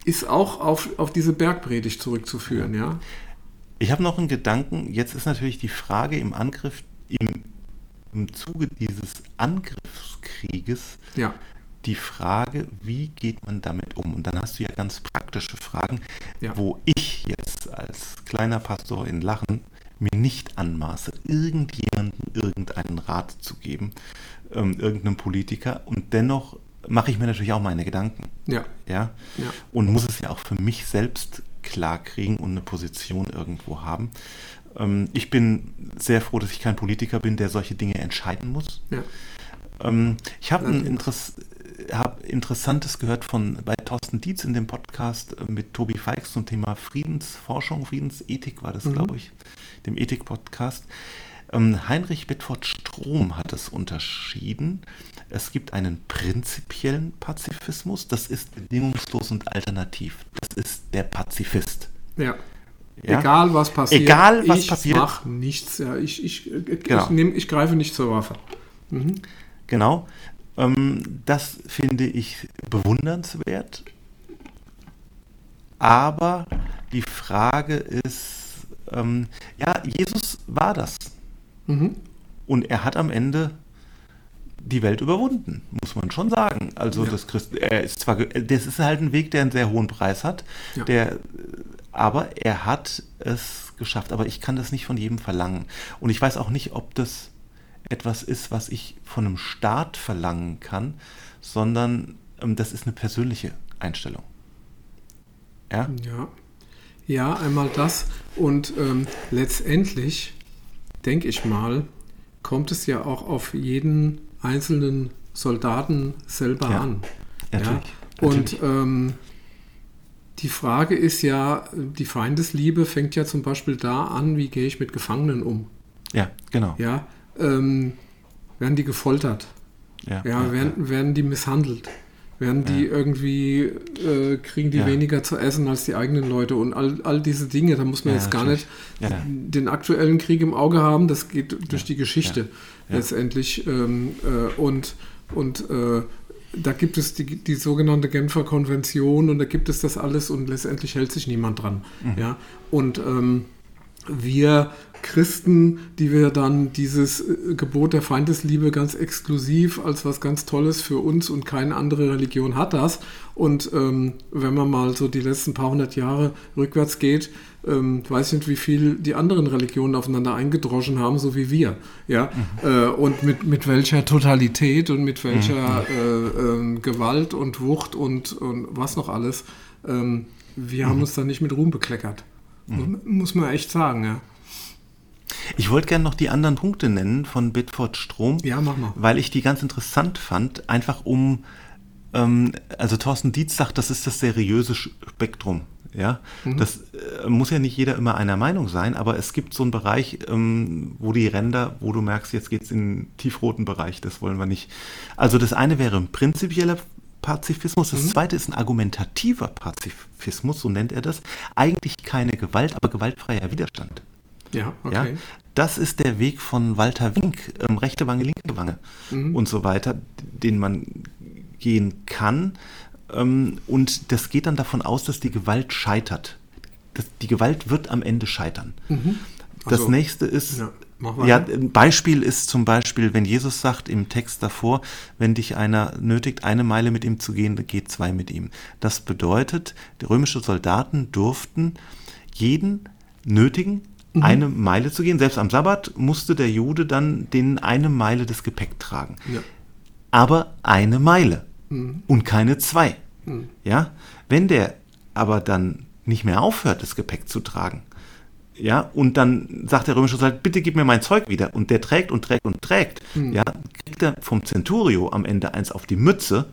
ist auch auf, auf diese Bergpredigt zurückzuführen. Ja. Ich habe noch einen Gedanken. Jetzt ist natürlich die Frage im Angriff, im, im Zuge dieses Angriffskrieges, ja die Frage, wie geht man damit um? Und dann hast du ja ganz praktische Fragen, ja. wo ich jetzt als kleiner Pastor in Lachen mir nicht anmaße, irgendjemandem irgendeinen Rat zu geben, ähm, irgendeinem Politiker. Und dennoch mache ich mir natürlich auch meine Gedanken. Ja. ja. Ja? Und muss es ja auch für mich selbst klar kriegen und eine Position irgendwo haben. Ähm, ich bin sehr froh, dass ich kein Politiker bin, der solche Dinge entscheiden muss. Ja. Ähm, ich habe ein Interesse habe Interessantes gehört von bei Thorsten Dietz in dem Podcast äh, mit Tobi Feix zum Thema Friedensforschung, Friedensethik war das, mhm. glaube ich, dem Ethik-Podcast. Ähm, Heinrich Bedford Strom hat es unterschieden. Es gibt einen prinzipiellen Pazifismus, das ist bedingungslos und alternativ. Das ist der Pazifist. Ja. Ja? Egal was passiert. Egal was ich passiert. Ich mache nichts. Ja, ich, ich, genau. ich, nehm, ich greife nicht zur Waffe. Mhm. Genau. Ähm, das finde ich bewundernswert. Aber die Frage ist, ähm, ja, Jesus war das. Mhm. Und er hat am Ende die Welt überwunden, muss man schon sagen. Also ja. das Christ, er ist zwar, das ist halt ein Weg, der einen sehr hohen Preis hat, ja. der, aber er hat es geschafft. Aber ich kann das nicht von jedem verlangen. Und ich weiß auch nicht, ob das etwas ist, was ich von einem Staat verlangen kann, sondern ähm, das ist eine persönliche Einstellung. Ja? Ja, ja einmal das. Und ähm, letztendlich, denke ich mal, kommt es ja auch auf jeden einzelnen Soldaten selber ja, an. Natürlich, ja? Und ähm, die Frage ist ja, die Feindesliebe fängt ja zum Beispiel da an, wie gehe ich mit Gefangenen um? Ja, genau. Ja, ähm, werden die gefoltert? Ja, ja, werden, werden die misshandelt? Werden die irgendwie, äh, kriegen die weniger zu essen als die eigenen Leute und all, all diese Dinge, da muss man jetzt gar nicht den aktuellen Krieg im Auge haben, das geht durch die Geschichte letztendlich. Ähm, äh, und und äh, da gibt es die, die sogenannte Genfer Konvention und da gibt es das alles und letztendlich hält sich niemand dran. Mhm. Ja? Und ähm, wir Christen, die wir dann dieses äh, Gebot der Feindesliebe ganz exklusiv als was ganz Tolles für uns und keine andere Religion hat das. Und ähm, wenn man mal so die letzten paar hundert Jahre rückwärts geht, ähm, weiß nicht, wie viel die anderen Religionen aufeinander eingedroschen haben, so wie wir. Ja? Mhm. Äh, und mit, mit welcher Totalität und mit welcher mhm. äh, äh, Gewalt und Wucht und, und was noch alles. Ähm, wir mhm. haben uns da nicht mit Ruhm bekleckert. Mhm. Muss man echt sagen, ja. Ich wollte gerne noch die anderen Punkte nennen von Bitford Strom. Ja, mach mal. Weil ich die ganz interessant fand, einfach um, ähm, also Thorsten Dietz sagt, das ist das seriöse Spektrum. Ja, mhm. das äh, muss ja nicht jeder immer einer Meinung sein, aber es gibt so einen Bereich, ähm, wo die Ränder, wo du merkst, jetzt geht es in den tiefroten Bereich, das wollen wir nicht. Also das eine wäre ein prinzipieller Pazifismus, das mhm. zweite ist ein argumentativer Pazifismus, so nennt er das. Eigentlich keine Gewalt, aber gewaltfreier Widerstand. Ja, okay. Ja, das ist der Weg von Walter Wink, ähm, rechte Wange, linke Wange mhm. und so weiter, den man gehen kann. Ähm, und das geht dann davon aus, dass die Gewalt scheitert. Das, die Gewalt wird am Ende scheitern. Mhm. Also, das nächste ist, ja, ja, ein Beispiel ist zum Beispiel, wenn Jesus sagt im Text davor, wenn dich einer nötigt, eine Meile mit ihm zu gehen, geht zwei mit ihm. Das bedeutet, die römischen Soldaten durften jeden nötigen, mhm. eine Meile zu gehen. Selbst am Sabbat musste der Jude dann den eine Meile des Gepäck tragen. Ja. Aber eine Meile mhm. und keine zwei. Mhm. Ja? Wenn der aber dann nicht mehr aufhört, das Gepäck zu tragen, ja, und dann sagt der römische Soldat, bitte gib mir mein Zeug wieder. Und der trägt und trägt und trägt. Mhm. Ja, kriegt er vom Centurio am Ende eins auf die Mütze,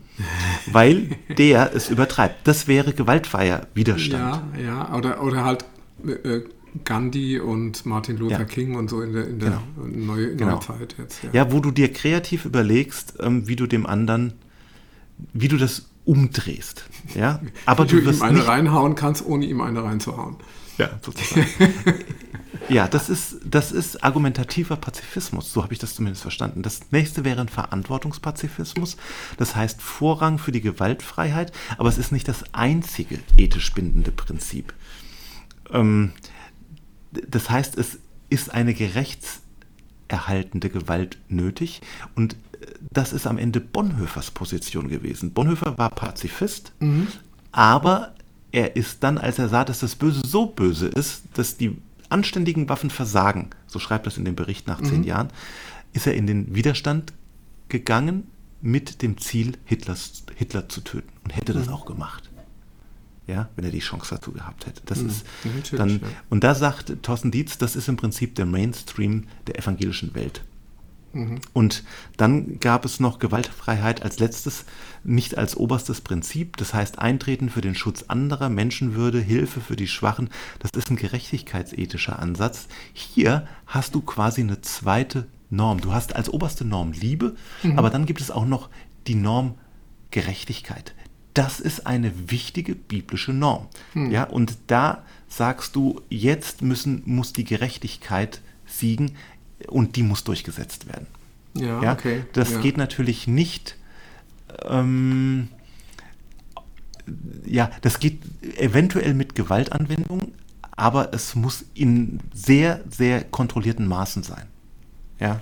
weil der es übertreibt. Das wäre gewaltfreier Widerstand. Ja, ja, oder, oder halt äh, Gandhi und Martin Luther ja. King und so in der, in der genau. Neue, genau. Neuzeit jetzt. Ja. ja. wo du dir kreativ überlegst, ähm, wie du dem anderen, wie du das umdrehst. Ja, aber wie du, du ihm eine reinhauen kannst, ohne ihm eine reinzuhauen. Ja, sozusagen. ja, das ist, das ist argumentativer Pazifismus, so habe ich das zumindest verstanden. Das nächste wäre ein Verantwortungspazifismus, das heißt Vorrang für die Gewaltfreiheit, aber es ist nicht das einzige ethisch bindende Prinzip. Ähm, das heißt, es ist eine gerechtserhaltende Gewalt nötig und äh, das ist am Ende Bonhoeffers Position gewesen. Bonhoeffer war Pazifist, mhm. aber er ist dann, als er sah, dass das Böse so böse ist, dass die anständigen Waffen versagen, so schreibt das in dem Bericht nach zehn mhm. Jahren, ist er in den Widerstand gegangen mit dem Ziel, Hitlers, Hitler zu töten und hätte mhm. das auch gemacht ja, wenn er die Chance dazu gehabt hätte. Das mhm, ist dann, ja. Und da sagt Thorsten Dietz, das ist im Prinzip der Mainstream der evangelischen Welt. Mhm. Und dann gab es noch Gewaltfreiheit als letztes, nicht als oberstes Prinzip. Das heißt, Eintreten für den Schutz anderer, Menschenwürde, Hilfe für die Schwachen. Das ist ein gerechtigkeitsethischer Ansatz. Hier hast du quasi eine zweite Norm. Du hast als oberste Norm Liebe, mhm. aber dann gibt es auch noch die Norm Gerechtigkeit das ist eine wichtige biblische Norm. Hm. Ja, und da sagst du, jetzt müssen, muss die Gerechtigkeit siegen und die muss durchgesetzt werden. Ja, ja okay. Das ja. geht natürlich nicht. Ähm, ja, das geht eventuell mit Gewaltanwendung, aber es muss in sehr, sehr kontrollierten Maßen sein. Ja.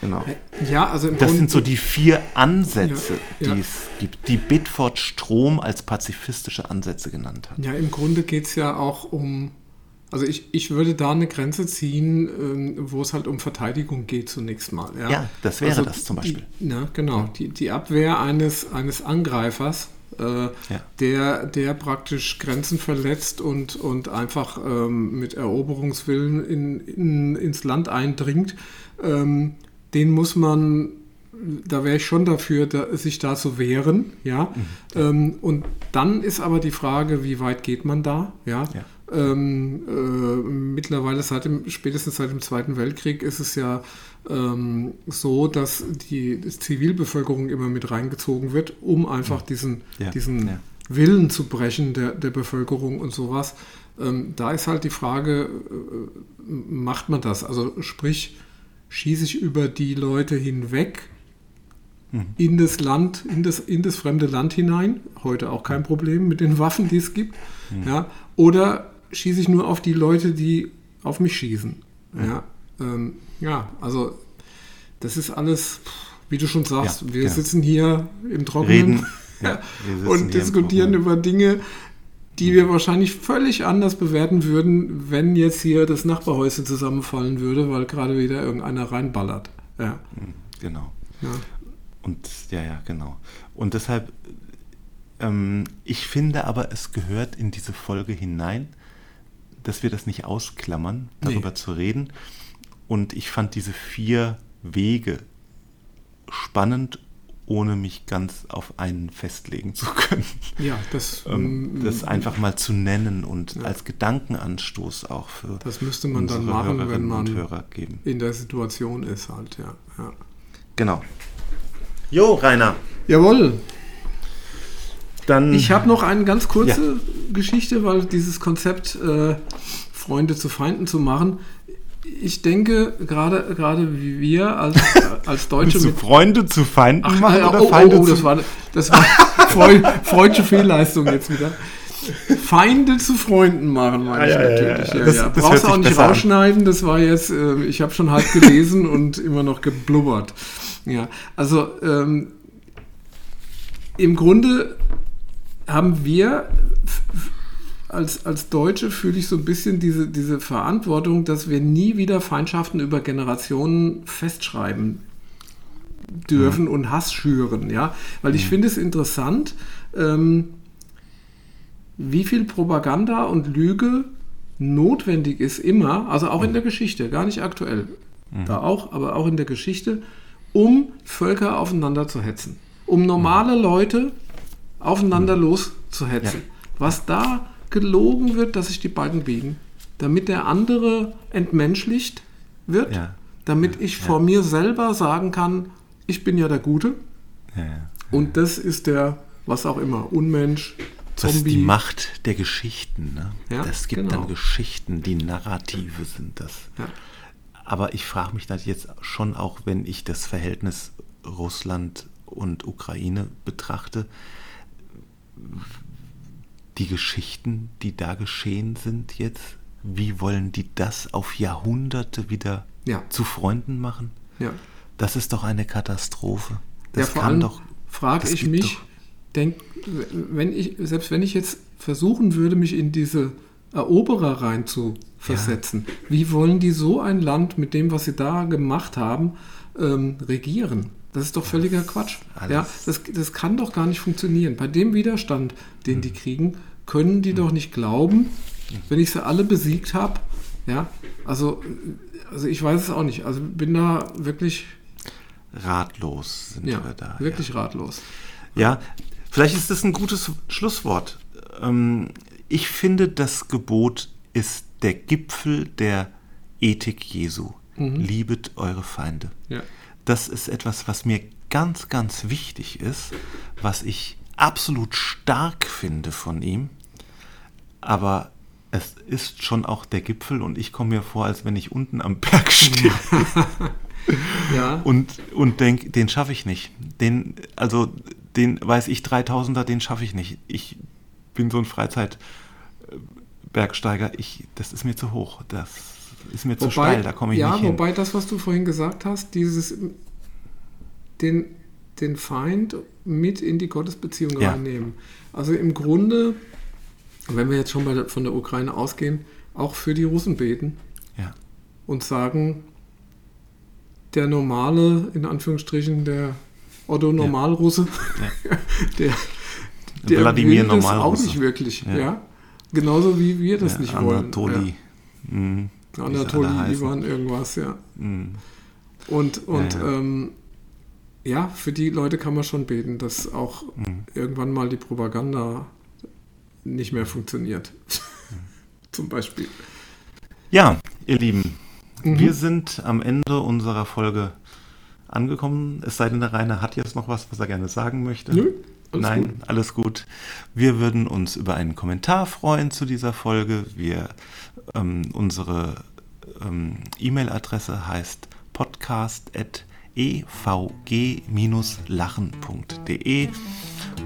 Genau. Ja, also das Grunde sind so die vier Ansätze, ja, die es gibt, die Bitford Strom als pazifistische Ansätze genannt hat. Ja, im Grunde geht es ja auch um, also ich, ich würde da eine Grenze ziehen, ähm, wo es halt um Verteidigung geht zunächst mal. Ja, ja das wäre also das zum Beispiel. Die, ja, genau. Die, die Abwehr eines, eines Angreifers, äh, ja. der, der praktisch Grenzen verletzt und, und einfach ähm, mit Eroberungswillen in, in, ins Land eindringt. Ähm, den muss man da wäre ich schon dafür, da, sich da zu wehren, ja. Mhm. Ähm, und dann ist aber die Frage, wie weit geht man da, ja. ja. Ähm, äh, mittlerweile seit dem, spätestens seit dem Zweiten Weltkrieg ist es ja ähm, so, dass die Zivilbevölkerung immer mit reingezogen wird, um einfach diesen, ja. diesen ja. Willen zu brechen der, der Bevölkerung und sowas. Ähm, da ist halt die Frage, äh, macht man das? Also sprich, schieße ich über die Leute hinweg mhm. in das Land, in das, in das fremde Land hinein, heute auch kein Problem mit den Waffen, die es gibt, mhm. ja, oder schieße ich nur auf die Leute, die auf mich schießen. Mhm. Ja, ähm, ja, also das ist alles, wie du schon sagst, ja, wir ja. sitzen hier im Trockenen ja, und diskutieren über Dinge, die wir wahrscheinlich völlig anders bewerten würden, wenn jetzt hier das Nachbarhäuschen zusammenfallen würde, weil gerade wieder irgendeiner reinballert. Ja. Hm, genau. Und ja, ja, genau. Und deshalb, ähm, ich finde aber, es gehört in diese Folge hinein, dass wir das nicht ausklammern, darüber nee. zu reden. Und ich fand diese vier Wege spannend ohne mich ganz auf einen festlegen zu können. Ja, das, ähm, mm, das einfach mal zu nennen und ja. als Gedankenanstoß auch für Das müsste man dann machen, wenn man in der Situation ist halt, ja. ja. Genau. Jo, Rainer. Jawohl. Dann, ich habe noch eine ganz kurze ja. Geschichte, weil dieses Konzept äh, Freunde zu Feinden zu machen, ich denke, gerade, gerade wie wir als, als Deutsche. Zu Freunde zu Feinden Ach, machen oder oh, Feinde oh, oh, das war, das war freudsche Fehlleistung jetzt wieder. Feinde zu Freunden machen, meine ah, ich ja, natürlich. Ja, ja. Das, ja, das Brauchst du auch nicht rausschneiden, das war jetzt, äh, ich habe schon halb gelesen und immer noch geblubbert. Ja, also ähm, im Grunde haben wir als, als Deutsche fühle ich so ein bisschen diese, diese Verantwortung, dass wir nie wieder Feindschaften über Generationen festschreiben dürfen mhm. und Hass schüren, ja, weil ich mhm. finde es interessant, ähm, wie viel Propaganda und Lüge notwendig ist immer, also auch mhm. in der Geschichte, gar nicht aktuell, mhm. da auch, aber auch in der Geschichte, um Völker aufeinander zu hetzen, um normale mhm. Leute aufeinander mhm. loszuhetzen. Ja. Was da gelogen wird, dass sich die beiden biegen, damit der andere entmenschlicht wird, ja. damit ich vor mir selber sagen kann, ich bin ja der Gute. Und das ist der, was auch immer, Unmensch, Zombie. Das ist die Macht der Geschichten. Ne? Ja, es gibt genau. dann Geschichten, die Narrative sind das. Ja. Aber ich frage mich das jetzt schon auch, wenn ich das Verhältnis Russland und Ukraine betrachte, die Geschichten, die da geschehen sind jetzt, wie wollen die das auf Jahrhunderte wieder ja. zu Freunden machen? Ja. Das ist doch eine Katastrophe. Das ja, kann doch. Frage ich mich, denk, wenn ich, selbst wenn ich jetzt versuchen würde, mich in diese Eroberer rein zu versetzen, ja. wie wollen die so ein Land mit dem, was sie da gemacht haben, ähm, regieren? Das ist doch völliger Quatsch. Ja, das, das kann doch gar nicht funktionieren. Bei dem Widerstand, den hm. die kriegen, können die hm. doch nicht glauben, wenn ich sie alle besiegt habe. Ja, also, also ich weiß es auch nicht. Also bin da wirklich ratlos sind ja, wir da. Wirklich ja. ratlos. Ja, vielleicht ist das ein gutes Schlusswort. Ähm, ich finde, das Gebot ist der Gipfel der Ethik Jesu. Mhm. Liebet eure Feinde. Ja das ist etwas, was mir ganz, ganz wichtig ist, was ich absolut stark finde von ihm. Aber es ist schon auch der Gipfel und ich komme mir vor, als wenn ich unten am Berg stehe. ja. Und, und denke, den schaffe ich nicht. Den, also den weiß ich 3000er, den schaffe ich nicht. Ich bin so ein Freizeitbergsteiger. Ich, das ist mir zu hoch. Das ist mir wobei, zu steil, da komme ich ja, nicht hin. Ja, wobei das, was du vorhin gesagt hast, dieses den, den Feind mit in die Gottesbeziehung ja. reinnehmen. Also im Grunde, wenn wir jetzt schon der, von der Ukraine ausgehen, auch für die Russen beten ja. und sagen, der normale, in Anführungsstrichen, der Otto Normalrusse, ja. der, der Wladimir das auch nicht wirklich. Ja. Genauso wie wir das nicht Anatoli. wollen. Ja. Mhm. Anatoli, Ivan, irgendwas, ja. Mhm. Und, und ja, ja. Ähm, ja, für die Leute kann man schon beten, dass auch mhm. irgendwann mal die Propaganda nicht mehr funktioniert. Zum Beispiel. Ja, ihr Lieben, mhm. wir sind am Ende unserer Folge angekommen. Es sei denn, der Rainer hat jetzt noch was, was er gerne sagen möchte. Nö, alles Nein, gut. alles gut. Wir würden uns über einen Kommentar freuen zu dieser Folge. Wir, ähm, unsere ähm, E-Mail-Adresse heißt podcast.evg-lachen.de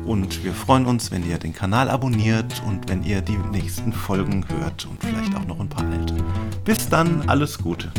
und wir freuen uns, wenn ihr den Kanal abonniert und wenn ihr die nächsten Folgen hört und vielleicht auch noch ein paar alte. Bis dann, alles Gute.